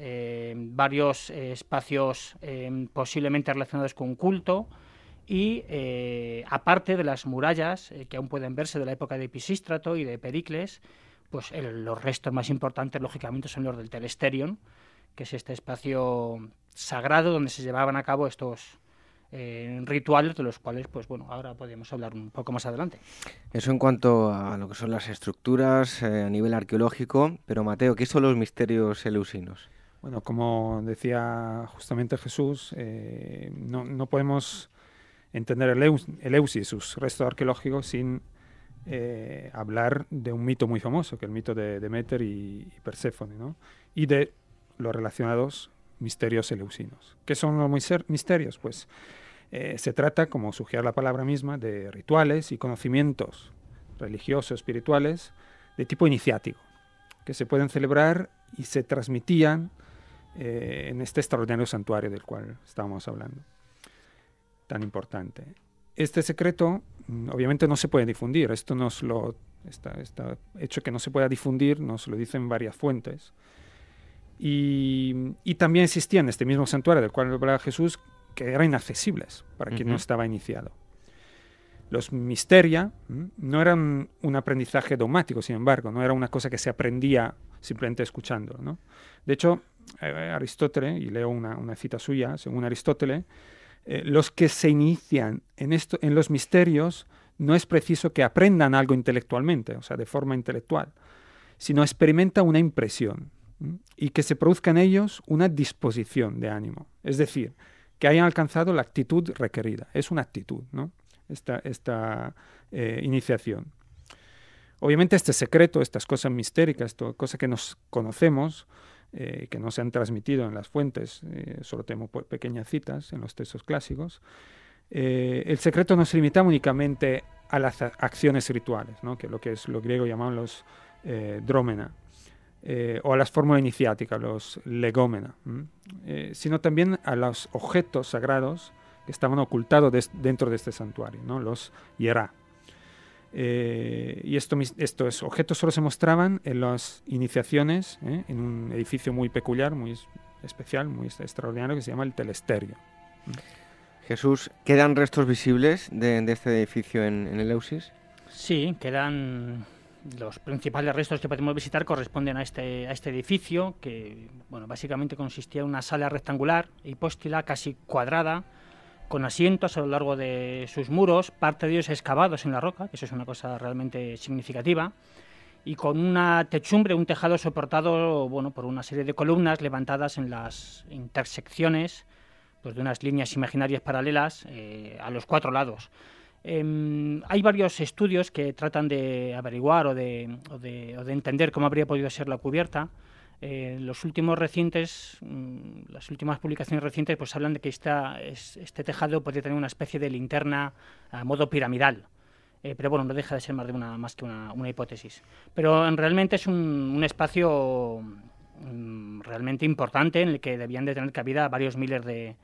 varios espacios posiblemente relacionados con culto y aparte de las murallas que aún pueden verse de la época de Pisístrato y de Pericles, pues los restos más importantes lógicamente son los del Telesterion, que es este espacio sagrado donde se llevaban a cabo estos eh, rituales de los cuales, pues bueno, ahora podemos hablar un poco más adelante. Eso en cuanto a lo que son las estructuras eh, a nivel arqueológico, pero Mateo, ¿qué son los misterios eleusinos? Bueno, como decía justamente Jesús, eh, no, podemos entender el, Eleusis, sus restos arqueológicos, sin hablar de un mito muy famoso, que es el mito de Demeter y, y Perséfone, ¿no? y de los relacionados misterios eleusinos. ¿Qué son los misterios? Pues eh, se trata, como sugiere la palabra misma, de rituales y conocimientos religiosos, espirituales, de tipo iniciático, que se pueden celebrar y se transmitían eh, en este extraordinario santuario del cual estábamos hablando, tan importante. Este secreto mm, obviamente no se puede difundir, esto nos lo, está, hecho que no se pueda difundir, nos lo dicen varias fuentes, y, también existían este mismo santuario del cual hablaba Jesús, que eran inaccesibles para quien no estaba iniciado. Los misteria no eran un aprendizaje dogmático, sin embargo, no era una cosa que se aprendía simplemente escuchando. ¿no? De hecho, eh, Aristóteles, y leo una, cita suya, según Aristóteles, eh, los que se inician en, esto, en los misterios no es preciso que aprendan algo intelectualmente, o sea, de forma intelectual, sino experimenta una impresión y que se produzca en ellos una disposición de ánimo, es decir, que hayan alcanzado la actitud requerida. Es una actitud, ¿no? Esta, esta eh, iniciación. Obviamente este secreto, estas cosas mistéricas, cosas que nos conocemos, eh, que no se han transmitido en las fuentes, eh, solo tenemos pequeñas citas en los textos clásicos, el secreto no se limita únicamente a las acciones rituales, ¿no? que lo que es lo griego llaman los drómena, eh, o a las fórmulas iniciáticas, los legómena, eh, sino también a los objetos sagrados que estaban ocultados dentro de este santuario, ¿no? los hierá. y esto, estos objetos solo se mostraban en las iniciaciones, en un edificio muy peculiar, muy especial, muy extraordinario, que se llama el telesterio. Jesús, ¿quedan restos visibles de, este edificio en, el Eusis? Sí, quedan los principales restos que podemos visitar corresponden a este, a este edificio, que bueno, básicamente consistía en una sala rectangular, hipóstila, casi cuadrada, con asientos a lo largo de sus muros, parte de ellos excavados en la roca, eso es una cosa realmente significativa, y con una techumbre, un tejado soportado bueno, por una serie de columnas levantadas en las intersecciones pues, de unas líneas imaginarias paralelas eh, a los cuatro lados. Em, hay varios estudios que tratan de averiguar o de, o de, entender cómo habría podido ser la cubierta. Eh, los últimos recientes, mm, las últimas publicaciones recientes, pues hablan de que esta, este tejado podría tener una especie de linterna a modo piramidal. Eh, pero bueno, no deja de ser más, de una, más que una, una hipótesis. Pero realmente es un, un espacio mm, realmente importante en el que debían de tener cabida varios miles de,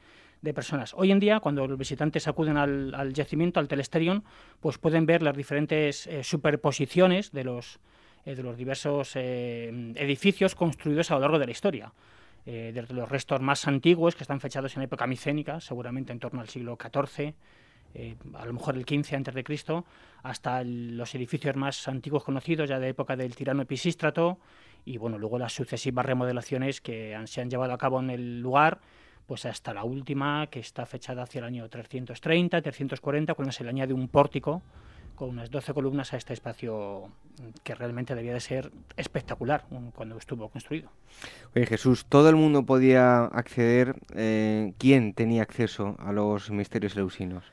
de personas. Hoy en día, cuando los visitantes acuden al, yacimiento, al telesterion, pues pueden ver las diferentes eh, superposiciones de los, eh, de los diversos eh, edificios construidos a lo largo de la historia. desde los restos más antiguos, que están fechados en época micénica, seguramente en torno al siglo XIV, a lo mejor el XV antes de Cristo, hasta los edificios más antiguos conocidos, ya de época del tirano Episístrato, y bueno, luego las sucesivas remodelaciones que se han llevado a cabo en el lugar pues hasta la última, que está fechada hacia el año 330, 340, cuando se le añade un pórtico con unas 12 columnas a este espacio que realmente debía de ser espectacular cuando estuvo construido. Oye Jesús, ¿todo el mundo podía acceder? Eh, ¿Quién tenía acceso a los misterios leusinos?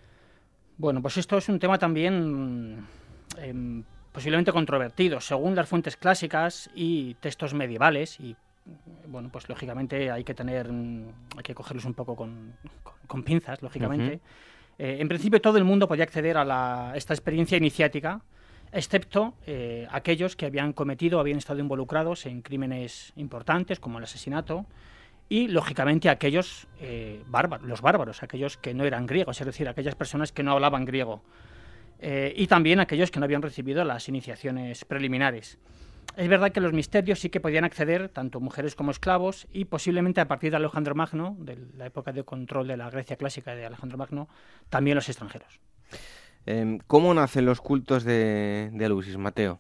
Bueno, pues esto es un tema también em, posiblemente controvertido. Según las fuentes clásicas y textos medievales, y bueno, pues lógicamente hay que tener, hay que cogerlos un poco con, pinzas, lógicamente. Eh, en principio todo el mundo podía acceder a, esta experiencia iniciática, excepto eh, aquellos que habían cometido o habían estado involucrados en crímenes importantes como el asesinato y lógicamente aquellos eh, bárbaros, los bárbaros, aquellos que no eran griegos, es decir, aquellas personas que no hablaban griego. y también aquellos que no habían recibido las iniciaciones preliminares. Es verdad que los misterios sí que podían acceder tanto mujeres como esclavos y posiblemente a partir de Alejandro Magno, de la época de control de la Grecia clásica de Alejandro Magno, también los extranjeros. Em, ¿Cómo nacen los cultos de, de Alusis, Mateo?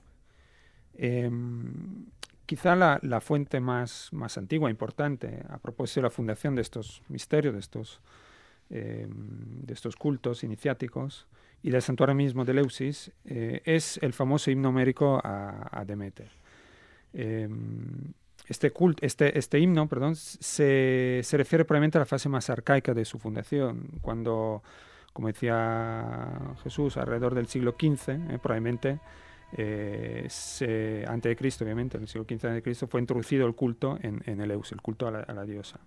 Em, quizá la, fuente más, más antigua, importante, a propósito de la fundación de estos misterios, de estos, em, de estos cultos iniciáticos, y del santuario mismo de Leusis eh, es el famoso himno homérico a, Demeter. Em, este, este, este himno perdón, se, se, refiere probablemente a la fase más arcaica de su fundación, cuando, como decía Jesús, alrededor del siglo XV, eh, probablemente, eh, antes de Cristo, obviamente, en el siglo XV de Cristo, fue introducido el culto en, el Eus, el culto a la diosa.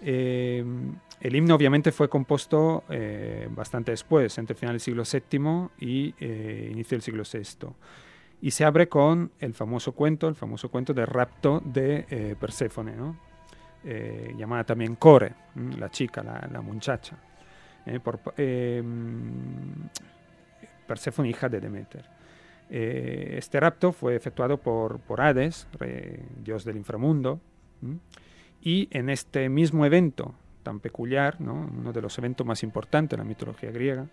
Em, el himno obviamente fue compuesto eh, bastante después, entre el final del siglo VII y inicio del siglo VI. Y se abre con el famoso cuento, el famoso cuento del rapto de eh, Perséfone, llamada también Core, la chica, la, muchacha. Por, em, Perséfone, hija de Demeter. este rapto fue efectuado por, por Hades, dios del inframundo. Y en este mismo evento tan peculiar, uno de los eventos más importantes de la mitología griega,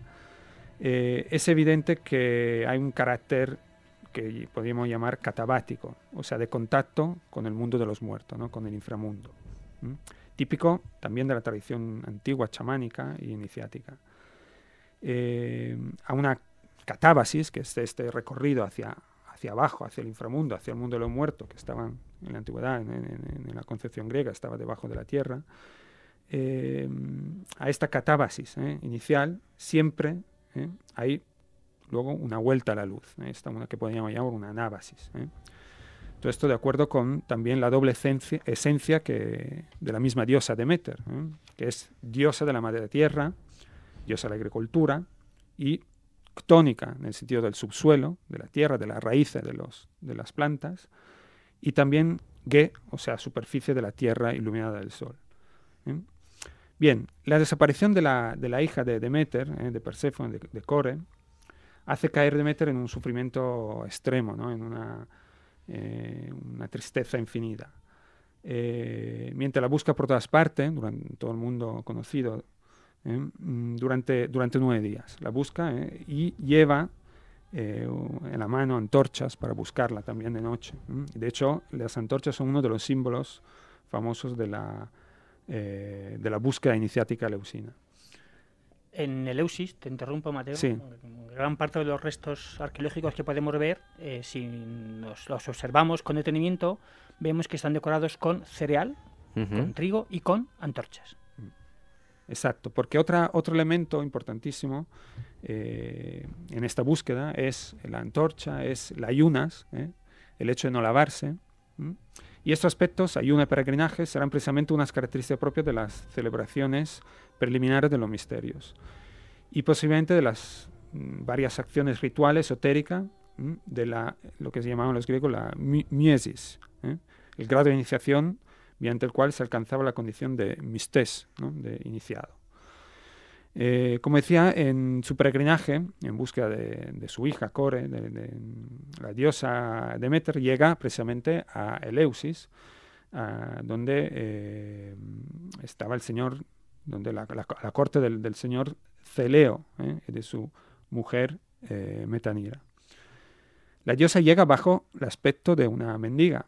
eh, es evidente que hay un carácter que podríamos llamar catabático, o sea, de contacto con el mundo de los muertos, ¿no? con el inframundo. Típico también de la tradición antigua chamánica y iniciática. Eh, a una catábasis, que es este recorrido hacia, hacia abajo, hacia el inframundo, hacia el mundo de los muertos, que estaban en la antigüedad, en, la concepción griega, estaba debajo de la tierra, eh, a esta catábasis eh, inicial siempre hay luego una vuelta a la luz, esta una que podríamos llamar una anábasis. Todo esto de acuerdo con también la doble esencia, esencia que, de la misma diosa Demeter, que es diosa de la madre tierra, diosa de la agricultura y ctónica, en el sentido del subsuelo, de la tierra, de las raíces de, los, de las plantas, y también Ge, o sea, superficie de la tierra iluminada del sol. ¿eh? Bien, la desaparición de la, de la hija de Demeter, ¿eh? de Perséfone, de, de, Core, hace caer Demeter en un sufrimiento extremo, ¿no? en una, eh, una tristeza infinita. Eh, mientras la busca por todas partes, durante todo el mundo conocido, ¿eh? Mm, durante, durante nueve días. La busca y lleva en la mano antorchas para buscarla también de noche. De hecho, las antorchas son uno de los símbolos famosos de la, de la búsqueda iniciática leusina. En Eleusis, te interrumpo Mateo, sí. gran parte de los restos arqueológicos que podemos ver, eh, si nos los observamos con detenimiento, vemos que están decorados con cereal, uh -huh. con trigo y con antorchas. Exacto, porque otra, otro elemento importantísimo eh, en esta búsqueda es la antorcha, es la ayunas, ¿eh? el hecho de no lavarse. ¿m? Y estos aspectos, ayuno y peregrinaje, serán precisamente unas características propias de las celebraciones preliminares de los misterios. Y posiblemente de las mm, varias acciones rituales esotéricas ¿m? de la, lo que se llamaban los griegos la miesis, ¿eh? el grado de iniciación mediante el cual se alcanzaba la condición de mistés, de iniciado. Eh, como decía, en su peregrinaje, en búsqueda de, su hija Core, de, la diosa Demeter, llega precisamente a Eleusis, donde eh, estaba el señor, donde la, corte del, señor Celeo ¿eh? de su mujer Metanira. La diosa llega bajo el aspecto de una mendiga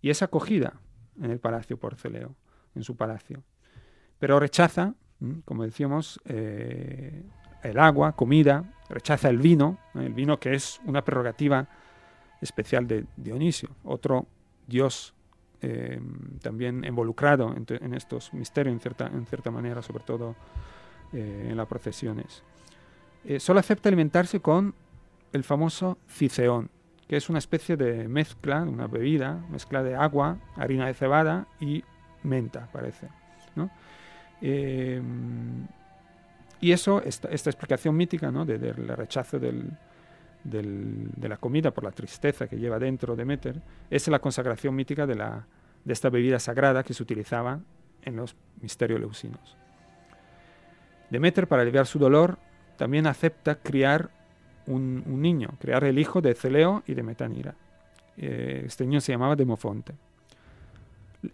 y es acogida en el palacio por Celeo, en su palacio. Pero rechaza, como decíamos, eh, el agua, comida, rechaza el vino, ¿eh? el vino que es una prerrogativa especial de Dionisio, otro dios eh, también involucrado en, estos misterios en cierta, en cierta manera, sobre todo en las procesiones. solo acepta alimentarse con el famoso ciceón, que es una especie de mezcla, una bebida, mezcla de agua, harina de cebada y menta, parece. ¿no? Eh, y eso, esta, explicación mítica ¿no? del de, de rechazo del, de la comida por la tristeza que lleva dentro Demeter, es la consagración mítica de, la, de esta bebida sagrada que se utilizaba en los misterios leucinos. Demeter, para aliviar su dolor, también acepta criar un, un, niño, crear el hijo de Celeo y de Metanira. Eh, este niño se llamaba Demofonte.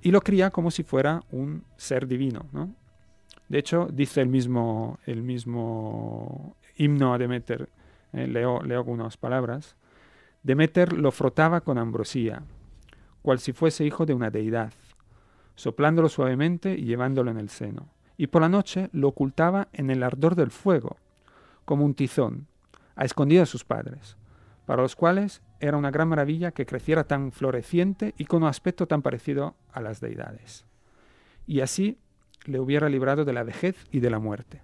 Y lo cría como si fuera un ser divino. ¿no? De hecho, dice el mismo, el mismo himno a Demeter, eh, leo, leo algunas palabras. Demeter lo frotaba con ambrosía, cual si fuese hijo de una deidad, soplándolo suavemente y llevándolo en el seno. Y por la noche lo ocultaba en el ardor del fuego, como un tizón, a escondidas sus padres, para los cuales era una gran maravilla que creciera tan floreciente y con un aspecto tan parecido a las deidades. Y así le hubiera librado de la vejez y de la muerte.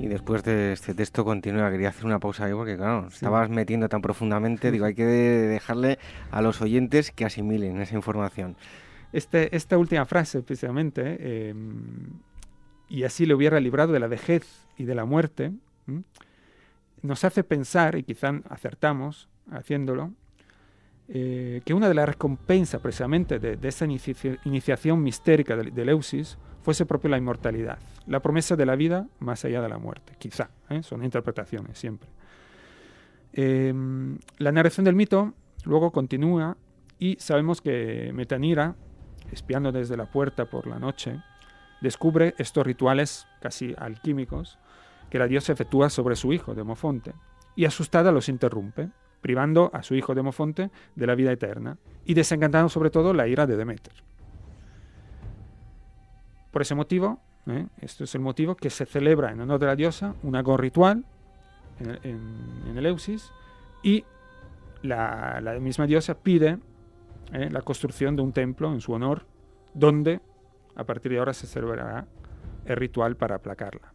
Y después de este texto continúa, quería hacer una pausa ahí porque, claro, sí. estabas metiendo tan profundamente, digo, hay que dejarle a los oyentes que asimilen esa información. Este, esta última frase, precisamente, eh, y así le hubiera librado de la vejez y de la muerte, ¿eh? Nos hace pensar, y quizá acertamos haciéndolo, eh, que una de las recompensas precisamente de, esa inicia iniciación mistérica de, de Leusis fuese propio la inmortalidad, la promesa de la vida más allá de la muerte, quizá, ¿eh? son interpretaciones siempre. Eh, la narración del mito luego continúa y sabemos que Metanira, espiando desde la puerta por la noche, descubre estos rituales casi alquímicos que la diosa efectúa sobre su hijo, Demofonte, y asustada los interrumpe, privando a su hijo Demofonte de la vida eterna y desencantando sobre todo la ira de Demeter. Por ese motivo, ¿eh? esto es el motivo que se celebra en honor de la diosa un agón ritual en, en, en Eleusis y la, misma diosa pide ¿eh? la construcción de un templo en su honor donde a partir de ahora se celebrará el ritual para aplacarla.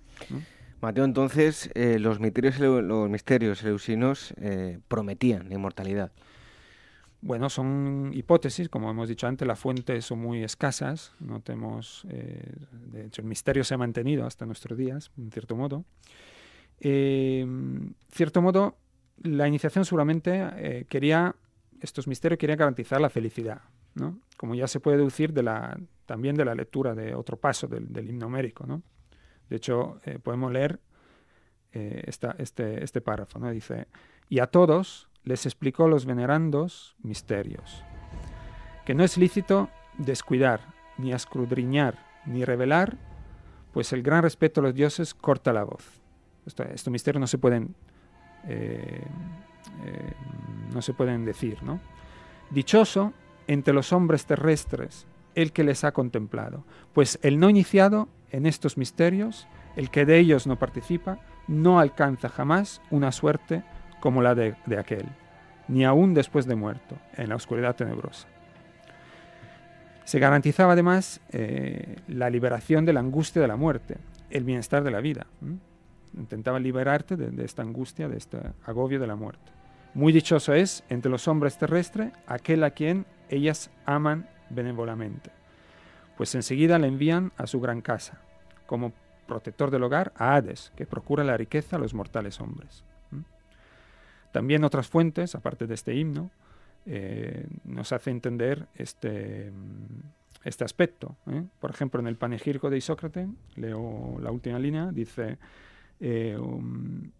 Mateo, entonces eh, los, misterios, los misterios eleusinos eh, prometían inmortalidad. bueno, son hipótesis, como hemos dicho antes, las fuentes son muy escasas, no tenemos, eh, de hecho el misterio se ha mantenido hasta nuestros días, en cierto modo. En cierto modo, la iniciación seguramente quería, estos misterios querían garantizar la felicidad, ¿no? como ya se puede deducir de la, también de la lectura de otro paso del, del himno mérico. ¿no? De hecho, podemos leer eh, este, este párrafo. ¿no? Dice, y a todos les explicó los venerandos misterios, que no es lícito descuidar, ni escudriñar, ni revelar, pues el gran respeto a los dioses corta la voz. estos misterios no se pueden, eh, eh, no se pueden decir, ¿no? Dichoso entre los hombres terrestres el que les ha contemplado, pues el no iniciado en estos misterios, el que de ellos no participa, no alcanza jamás una suerte como la de, aquel, ni aún después de muerto, en la oscuridad tenebrosa. Se garantizaba además eh, la liberación de la angustia de la muerte, el bienestar de la vida. Intentaba liberarte de, esta angustia, de este agobio de la muerte. Muy dichoso es entre los hombres terrestres aquel a quien ellas aman benévolamente, pues enseguida le envían a su gran casa, como protector del hogar, a Hades, que procura la riqueza a los mortales hombres. También otras fuentes, aparte de este himno, eh, nos hace entender este, este aspecto. ¿eh? Por ejemplo, en el panegírico de Isócrates, leo la última línea, dice, eh, um,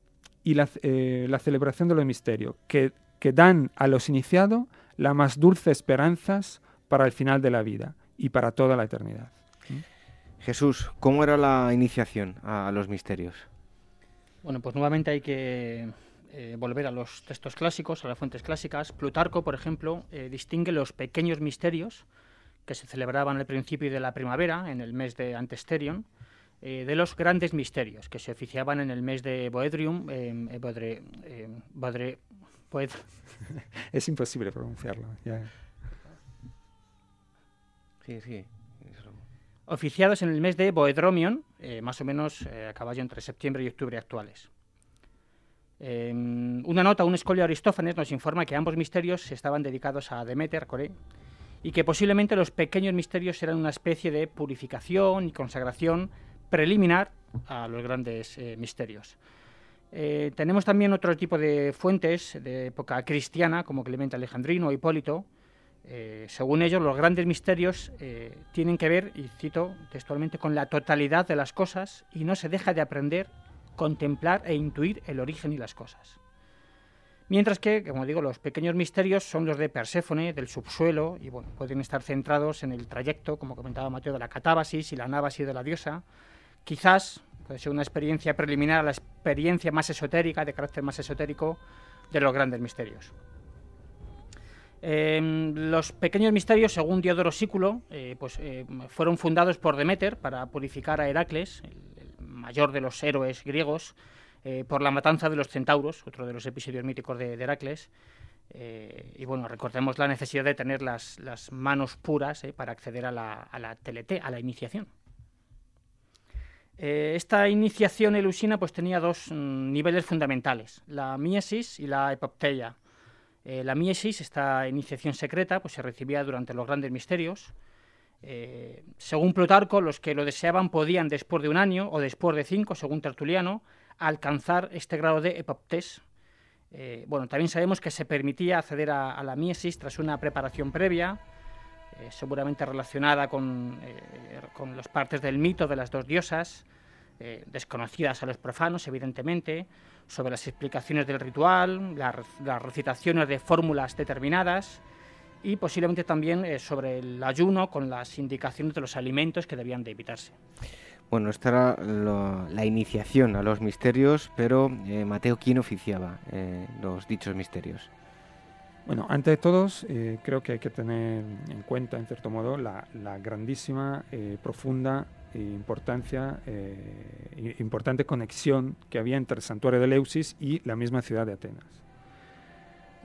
y la, celebración de los misterios, que, que dan a los iniciados las más dulces esperanzas para el final de la vida y para toda la eternidad. Jesús, ¿cómo era la iniciación a los misterios? Bueno, pues nuevamente hay que eh, volver a los textos clásicos, a las fuentes clásicas. Plutarco, por ejemplo, eh, distingue los pequeños misterios que se celebraban al principio de la primavera, en el mes de Antesterion, eh, de los grandes misterios que se oficiaban en el mes de Boedrium. *laughs* es imposible pronunciarlo. Sí, sí oficiados en el mes de Boedromion, eh, más o menos eh, a caballo entre septiembre y octubre actuales. una nota, un escolio de Aristófanes nos informa que ambos misterios estaban dedicados a Demeter, Coré, y que posiblemente los pequeños misterios eran una especie de purificación y consagración preliminar a los grandes eh, misterios. tenemos también otro tipo de fuentes de época cristiana, como Clemente Alejandrino o Hipólito, eh, según ellos, los grandes misterios eh, tienen que ver, y cito textualmente, con la totalidad de las cosas y no se deja de aprender, contemplar e intuir el origen y las cosas. Mientras que, como digo, los pequeños misterios son los de Perséfone, del subsuelo, y bueno, pueden estar centrados en el trayecto, como comentaba Mateo, de la catábasis y la nábasis de la diosa. Quizás puede ser una experiencia preliminar a la experiencia más esotérica, de carácter más esotérico, de los grandes misterios. Em, los pequeños misterios, según Diodoro Sículo, eh, pues, eh, fueron fundados por Demeter para purificar a Heracles, el, mayor de los héroes griegos, eh, por la matanza de los centauros, otro de los episodios míticos de, Heracles. y bueno, recordemos la necesidad de tener las, manos puras para acceder a la, a la a la iniciación. esta iniciación elusina pues, tenía dos mm, niveles fundamentales, la miesis y la epopteia. Eh, la miesis, esta iniciación secreta, pues se recibía durante los grandes misterios. Eh, según Plutarco, los que lo deseaban podían, después de un año o después de cinco, según Tertuliano, alcanzar este grado de epoptes. Eh, bueno, también sabemos que se permitía acceder a, la miesis tras una preparación previa, seguramente relacionada con, con las partes del mito de las dos diosas, desconocidas a los profanos, evidentemente, sobre las explicaciones del ritual, las recitaciones de fórmulas determinadas y posiblemente también eh, sobre el ayuno con las indicaciones de los alimentos que debían de evitarse. Bueno, esta era la iniciación a los misterios, pero eh, Mateo, ¿quién oficiaba eh, los dichos misterios? Bueno, antes de todos, creo que hay que tener en cuenta, en cierto modo, la, la grandísima, profunda importancia, eh, importante conexión que había entre el santuario de Leusis y la misma ciudad de Atenas.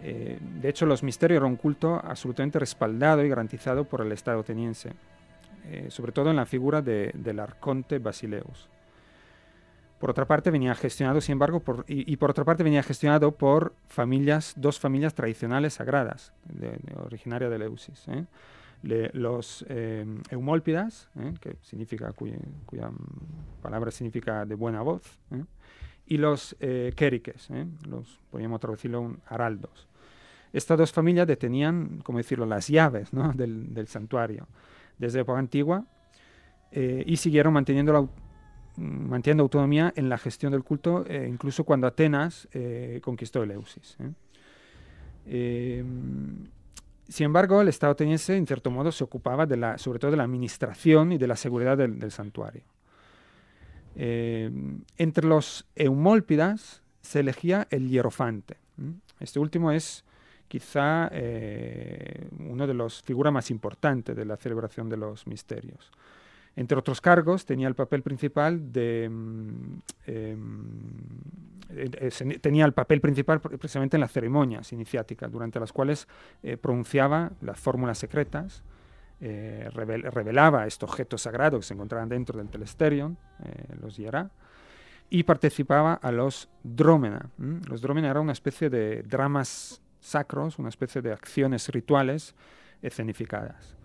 Eh, de hecho, los misterios eran un culto absolutamente respaldado y garantizado por el Estado ateniense, eh, sobre todo en la figura del arconte Basileus. Por otra parte, venía gestionado, sin embargo, por, y, por otra parte venía gestionado por familias, dos familias tradicionales sagradas, de, originaria de Leusis. ¿Eh? los eh, Eumólpidas, ¿eh? que significa, cuya, palabra significa de buena voz, y los Quériques, los, podríamos traducirlo, un araldos. Estas dos familias detenían, como decirlo, las llaves *laughs* del, del, santuario desde época antigua y siguieron manteniendo la mantiene autonomía en la gestión del culto, eh, incluso cuando Atenas eh, conquistó Eleusis. ¿Eh? sin embargo, el Estado ateniense, en cierto modo, se ocupaba de la, sobre todo de la administración y de la seguridad del, santuario. entre los eumólpidas se elegía el hierofante. Este último es quizá una de las figuras más importantes de la celebración de los misterios. Entre otros cargos, tenía el papel principal. Mm, em, eh, eh, tenía el papel principal precisamente en las ceremonias iniciáticas, durante las cuales eh, pronunciaba las fórmulas secretas, revelaba estos objetos sagrados que se encontraban dentro del telesterion, los Yera, y participaba a los drómena. Los drómena eran una especie de dramas sacros, una especie de acciones rituales escenificadas.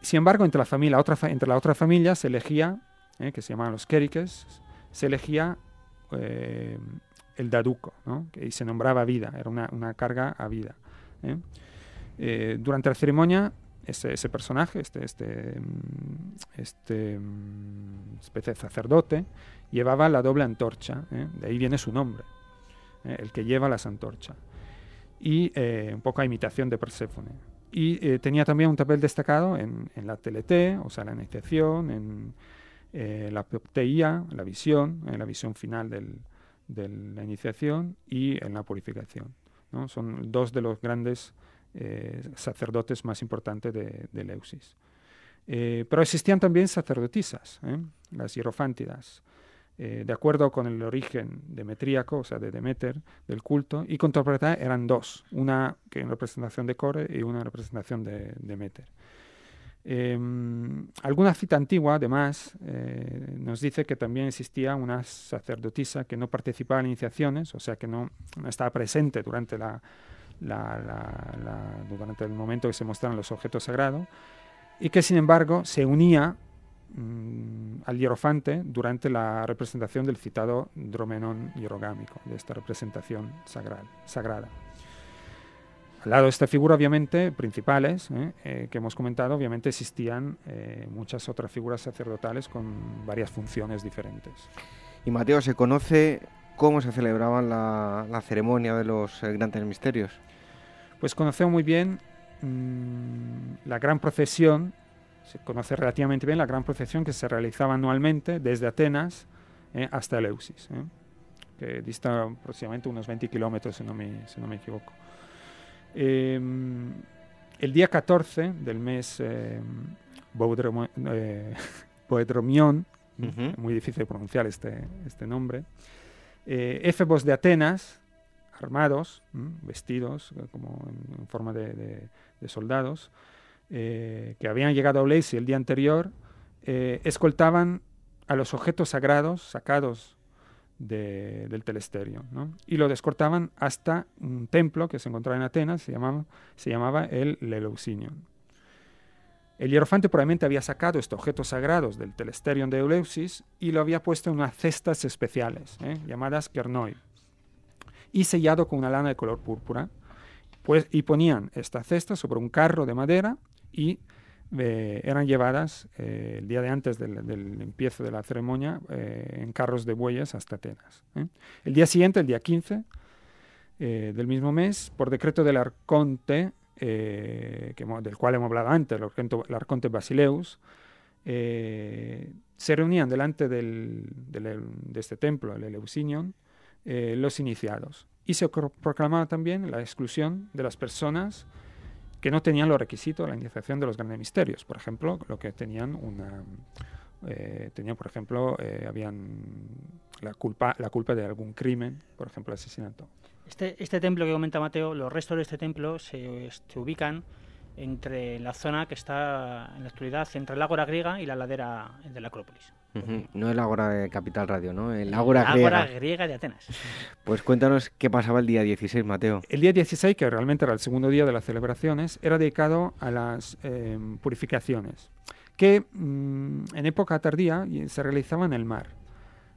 Sin embargo, entre la, otra, familia se elegía, eh, que se llamaban los Quériques, se elegía eh, el daduco, que se nombraba vida, era una, carga a vida. ¿eh? durante la ceremonia, ese, ese, personaje, este, este, mm, este mm, especie de sacerdote, llevaba la doble antorcha, de ahí viene su nombre, el que lleva las antorchas, y un poco a imitación de Perséfone y eh, tenía también un papel destacado en, la TLT, o sea, la iniciación, en eh, la teía, la visión, en la visión final de la iniciación y en la purificación. ¿no? Son dos de los grandes eh, sacerdotes más importantes de, de Leusis. pero existían también sacerdotisas, las hierofántidas, eh, de acuerdo con el origen demetríaco, o sea, de Demeter, del culto, y contrapletada eran dos, una que en representación de Core y una en representación de Demeter. Em, alguna cita antigua, además, eh, nos dice que también existía una sacerdotisa que no participaba en iniciaciones, o sea, que no, estaba presente durante, la, durante el momento que se mostraron los objetos sagrados, y que sin embargo se unía al hierofante durante la representación del citado dromenón hierogámico, de esta representación sagrada. Al lado de esta figura, obviamente, principales, ¿eh? Eh, que hemos comentado, obviamente existían eh, muchas otras figuras sacerdotales con varias funciones diferentes. Y Mateo, ¿se conoce cómo se celebraba la, ceremonia de los grandes misterios? Pues conocemos muy bien mm, la gran procesión se conoce relativamente bien la gran procesión que se realizaba anualmente desde Atenas eh, hasta Eleusis, eh, que dista aproximadamente unos 20 kilómetros, si, no me, si no me equivoco. Em, el día 14 del mes eh, Boedromión, *laughs* muy difícil de pronunciar este, este nombre, éfebos de Atenas, armados, vestidos como en, forma de soldados, eh, que habían llegado a Oleisi el día anterior, eh, escoltaban a los objetos sagrados sacados del telesterio y lo descortaban hasta un templo que se encontraba en Atenas, se llamaba, se llamaba el Leleusinion. El hierofante probablemente había sacado estos objetos sagrados del telesterion de Eleusis y lo había puesto en unas cestas especiales, ¿eh? llamadas kernoi, y sellado con una lana de color púrpura. Pues, y ponían esta cesta sobre un carro de madera y eh, eran llevadas eh, el día de antes del, empiezo de la ceremonia eh, en carros de bueyes hasta Atenas. El día siguiente, el día 15 del mismo mes, por decreto del arconte, que, del cual hemos hablado antes, el arconte, Basileus, se reunían delante del, de este templo, el Eleusinion, los iniciados. Y se proclamaba también la exclusión de las personas que no tenían los requisitos de la iniciación de los grandes misterios. Por ejemplo, lo que tenían una... Eh, tenían, por ejemplo, eh, habían la culpa, la culpa de algún crimen, por ejemplo, asesinato. Este, este templo que comenta Mateo, los restos de este templo se, se ubican entre la zona que está en la actualidad entre el Ágora griega y la ladera de la Acrópolis. No el Ágora de Capital Radio, ¿no? El Ágora griega. griega de Atenas. *laughs* Pues cuéntanos qué pasaba el día 16, Mateo. El día 16, que realmente era el segundo día de las celebraciones, era dedicado a las em, purificaciones, que mm, en época tardía se realizaban en el mar,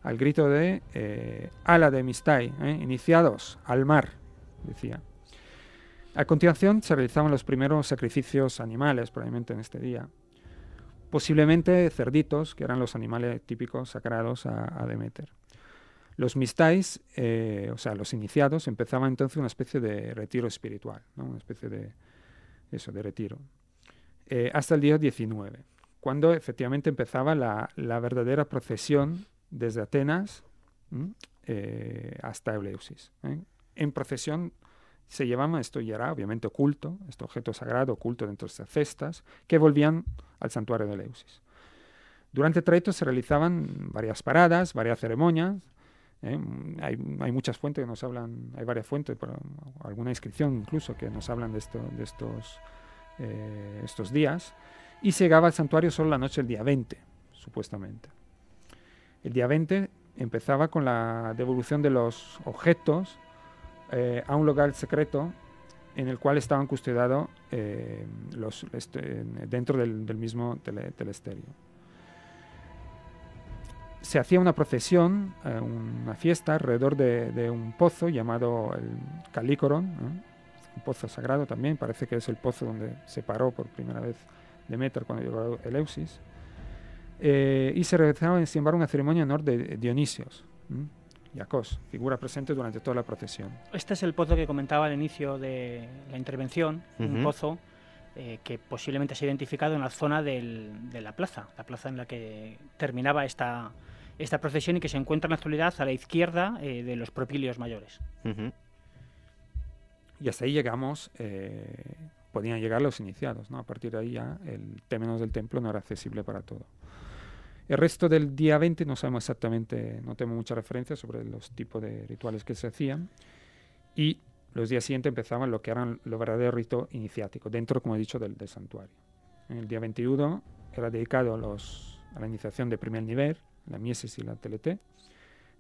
al grito de eh, Ala de Mistai, ¿eh? iniciados al mar, decía. A continuación se realizaban los primeros sacrificios animales, probablemente en este día. Posiblemente cerditos, que eran los animales típicos sagrados a, Demeter. Los mistais, eh, o sea, los iniciados, empezaban entonces una especie de retiro espiritual, una especie de, eso, de retiro, eh, hasta el día 19, cuando efectivamente empezaba la, verdadera procesión desde Atenas eh, hasta Eleusis. En procesión se llevaban, esto ya era obviamente oculto, este objeto sagrado oculto dentro de estas cestas, que volvían al santuario de Leusis. Durante el trayecto se realizaban varias paradas, varias ceremonias. ¿eh? Hay, muchas fuentes que nos hablan, hay varias fuentes, alguna inscripción incluso, que nos hablan de, de estos, eh, estos días. Y se llegaba al santuario solo la noche del día 20, supuestamente. El día 20 empezaba con la devolución de los objetos eh, a un lugar secreto en el cual estaban custodiados eh, este, dentro del, mismo telesterio. Se hacía una procesión, eh, una fiesta alrededor de, un pozo llamado el Calícoron, un pozo sagrado también, parece que es el pozo donde se paró por primera vez Demeter cuando llegó Eleusis. y se realizaba, sin embargo, una ceremonia en honor de Dionisios. Yacos, figura presente durante toda la procesión. Este es el pozo que comentaba al inicio de la intervención, un pozo eh, que posiblemente se ha identificado en la zona de la plaza, la plaza en la que terminaba esta, esta procesión y que se encuentra en la actualidad a la izquierda eh, de los propilios mayores. Y hasta ahí llegamos, eh, podían llegar los iniciados, ¿no? A partir de ahí ya el términos del templo no era accesible para todo. El resto del día 20 no sabemos exactamente, no tenemos mucha referencia sobre los tipos de rituales que se hacían. Y los días siguientes empezaban lo que eran los verdaderos ritos iniciáticos, dentro, como he dicho, del, santuario. En el día 21 era dedicado a, los, a la iniciación de primer nivel, la miesis y la TLT,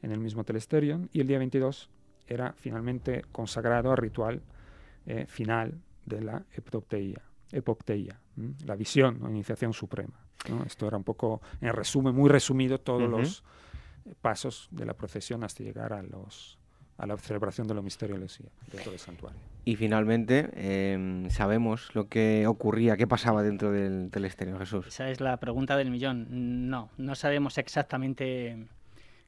en el mismo telesterion. Y el día 22 era finalmente consagrado al ritual eh, final de la epopteia, epopteia la visión o iniciación suprema. Esto era un poco, en resumen, muy resumido, todos los pasos de la procesión hasta llegar a los a la celebración de los misterios de dentro del santuario. Y finalmente, em, ¿sabemos lo que ocurría, qué pasaba dentro del telesterio, Jesús? Esa es la pregunta del millón. No, no sabemos exactamente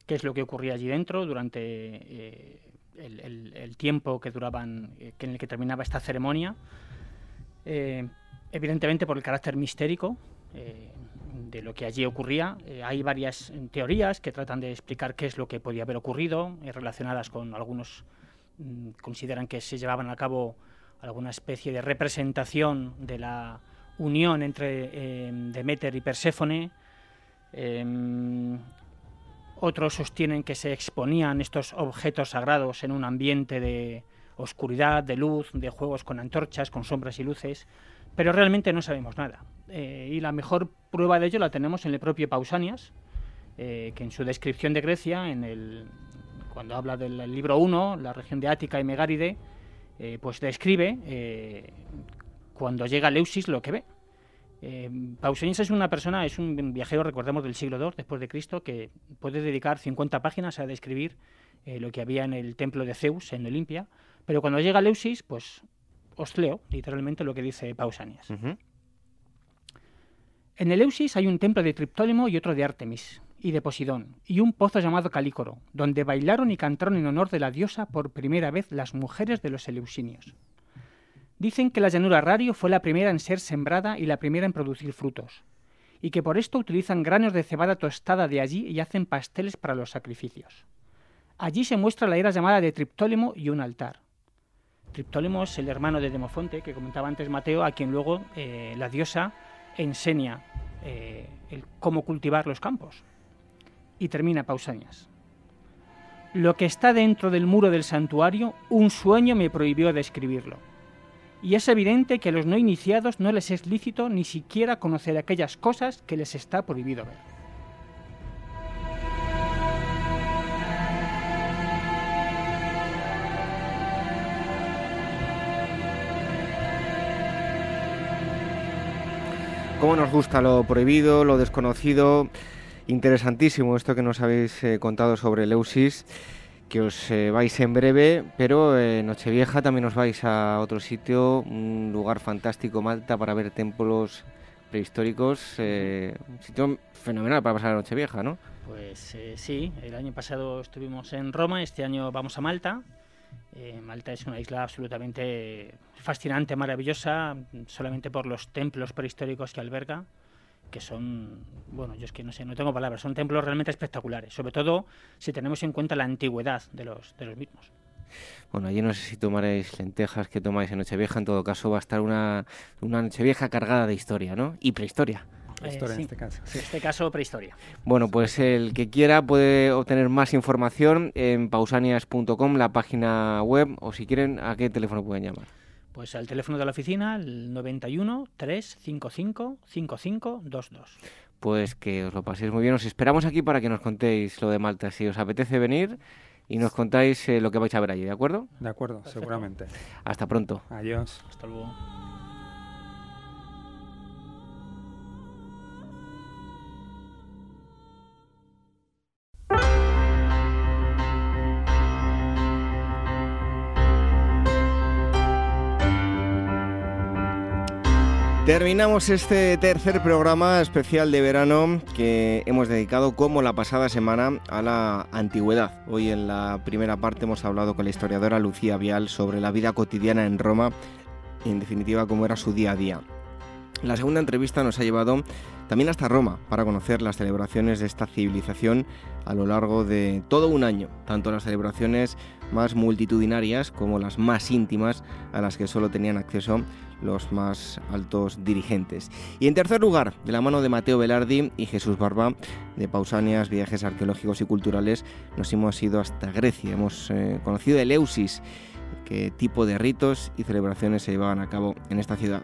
qué es lo que ocurría allí dentro durante eh, el, tiempo que duraban, eh, en el que terminaba esta ceremonia. Eh, evidentemente por el carácter mistérico de lo que allí ocurría. Eh, hay varias eh, teorías que tratan de explicar qué es lo que podía haber ocurrido, eh, relacionadas con algunos mm, consideran que se llevaban a cabo alguna especie de representación de la unión entre Demeter y Perséfone. Em, otros sostienen que se exponían estos objetos sagrados en un ambiente de oscuridad, de luz, de juegos con antorchas, con sombras y luces, pero realmente no sabemos nada. Eh, y la mejor prueba de ello la tenemos en el propio Pausanias, eh, que en su descripción de Grecia, en el, cuando habla del libro 1, la región de Ática y Megáride, eh, pues describe cuando llega Leusis lo que ve. Pausanias es una persona, es un viajero, recordemos, del siglo II después de Cristo, que puede dedicar 50 páginas a describir lo que había en el templo de Zeus, en Olimpia, pero cuando llega Leusis, pues os leo literalmente lo que dice Pausanias. En Eleusis hay un templo de Triptólemo y otro de Artemis, y de Posidón, y un pozo llamado Calícoro, donde bailaron y cantaron en honor de la diosa por primera vez las mujeres de los eleusinios. Dicen que la llanura Rario fue la primera en ser sembrada y la primera en producir frutos, y que por esto utilizan granos de cebada tostada de allí y hacen pasteles para los sacrificios. Allí se muestra la era llamada de Triptólemo y un altar. Triptólemo es el hermano de Demofonte, que comentaba antes Mateo, a quien luego eh, la diosa enseña eh, cómo cultivar los campos. Y termina Pausanias. Lo que está dentro del muro del santuario, un sueño me prohibió describirlo. y es evidente que a los no iniciados no les es lícito ni siquiera conocer aquellas cosas que les está prohibido ver. ¿Cómo nos gusta lo prohibido, lo desconocido? Interesantísimo esto que nos habéis eh, contado sobre Leusis que os eh, vais en breve, pero en Nochevieja también os vais a otro sitio, un lugar fantástico, Malta, para ver templos prehistóricos, eh, un sitio fenomenal para pasar la Nochevieja, ¿no? Pues eh, sí, el año pasado estuvimos en Roma, este año vamos a Malta. Malta es una isla absolutamente fascinante, maravillosa, solamente por los templos prehistóricos que alberga que son, bueno, yo es que no sé, no tengo palabras, son templos realmente espectaculares, sobre todo si tenemos en cuenta la antigüedad de los, de los mismos. Bueno, allí no sé si tomaréis lentejas que tomáis en Nochevieja, en todo caso va a estar una, una Nochevieja cargada de historia, ¿no? Y prehistoria. Prehistoria en este caso. En este caso, prehistoria. Bueno, pues el que quiera puede obtener más información en pausanias.com, la página web, o si quieren, ¿a qué teléfono pueden llamar? Pues al teléfono de la oficina, el 91 355 5522. Pues que os lo paséis muy bien. Os esperamos aquí para que nos contéis lo de Malta. Si os apetece venir y nos contáis eh, lo que vais a ver allí, ¿de acuerdo? De acuerdo, seguramente. Hasta pronto. Adiós. Hasta luego. Terminamos este tercer programa especial de verano que hemos dedicado como la pasada semana a la antigüedad. Hoy en la primera parte hemos hablado con la historiadora Lucía Vial sobre la vida cotidiana en Roma en definitiva cómo era su día a día. La segunda entrevista nos ha llevado también hasta Roma para conocer las celebraciones de esta civilización a lo largo de todo un año, tanto las celebraciones más multitudinarias como las más íntimas a las que solo tenían acceso los más altos dirigentes. Y en tercer lugar, de la mano de Mateo Velardi y Jesús Barba, de Pausanias, Viajes Arqueológicos y Culturales, nos hemos ido hasta Grecia. Hemos eh, conocido Eleusis, qué tipo de ritos y celebraciones se llevaban a cabo en esta ciudad.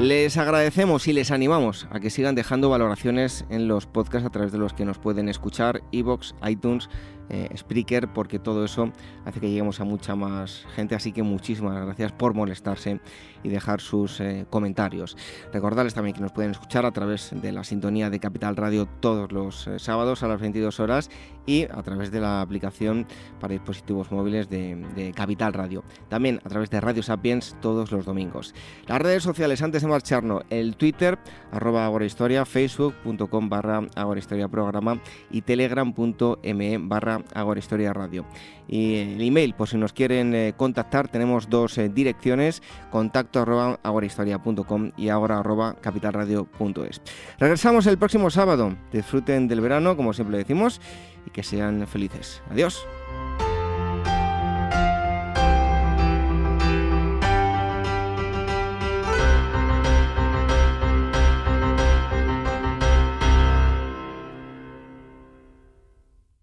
Les agradecemos y les animamos a que sigan dejando valoraciones en los podcasts a través de los que nos pueden escuchar, iBox, iTunes, eh, Spreaker, porque todo eso hace que lleguemos a mucha más gente. Así que muchísimas gracias por molestarse y dejar sus eh, comentarios. Recordarles también que nos pueden escuchar a través de la sintonía de Capital Radio todos los eh, sábados a las 22 horas y a través de la aplicación para dispositivos móviles de, Capital Radio. También a través de Radio Sapiens todos los domingos. Las redes sociales, antes de marcharnos, el Twitter, arroba agorahistoria, facebook.com barra agorahistoria programa y telegram.me barra agorahistoria radio. Y el email, por si nos quieren eh, contactar, tenemos dos direcciones, contacto arroba agorahistoria.com y ahora arroba capitalradio.es. Regresamos el próximo sábado. Disfruten del verano, como siempre decimos, y que sean felices. Adiós.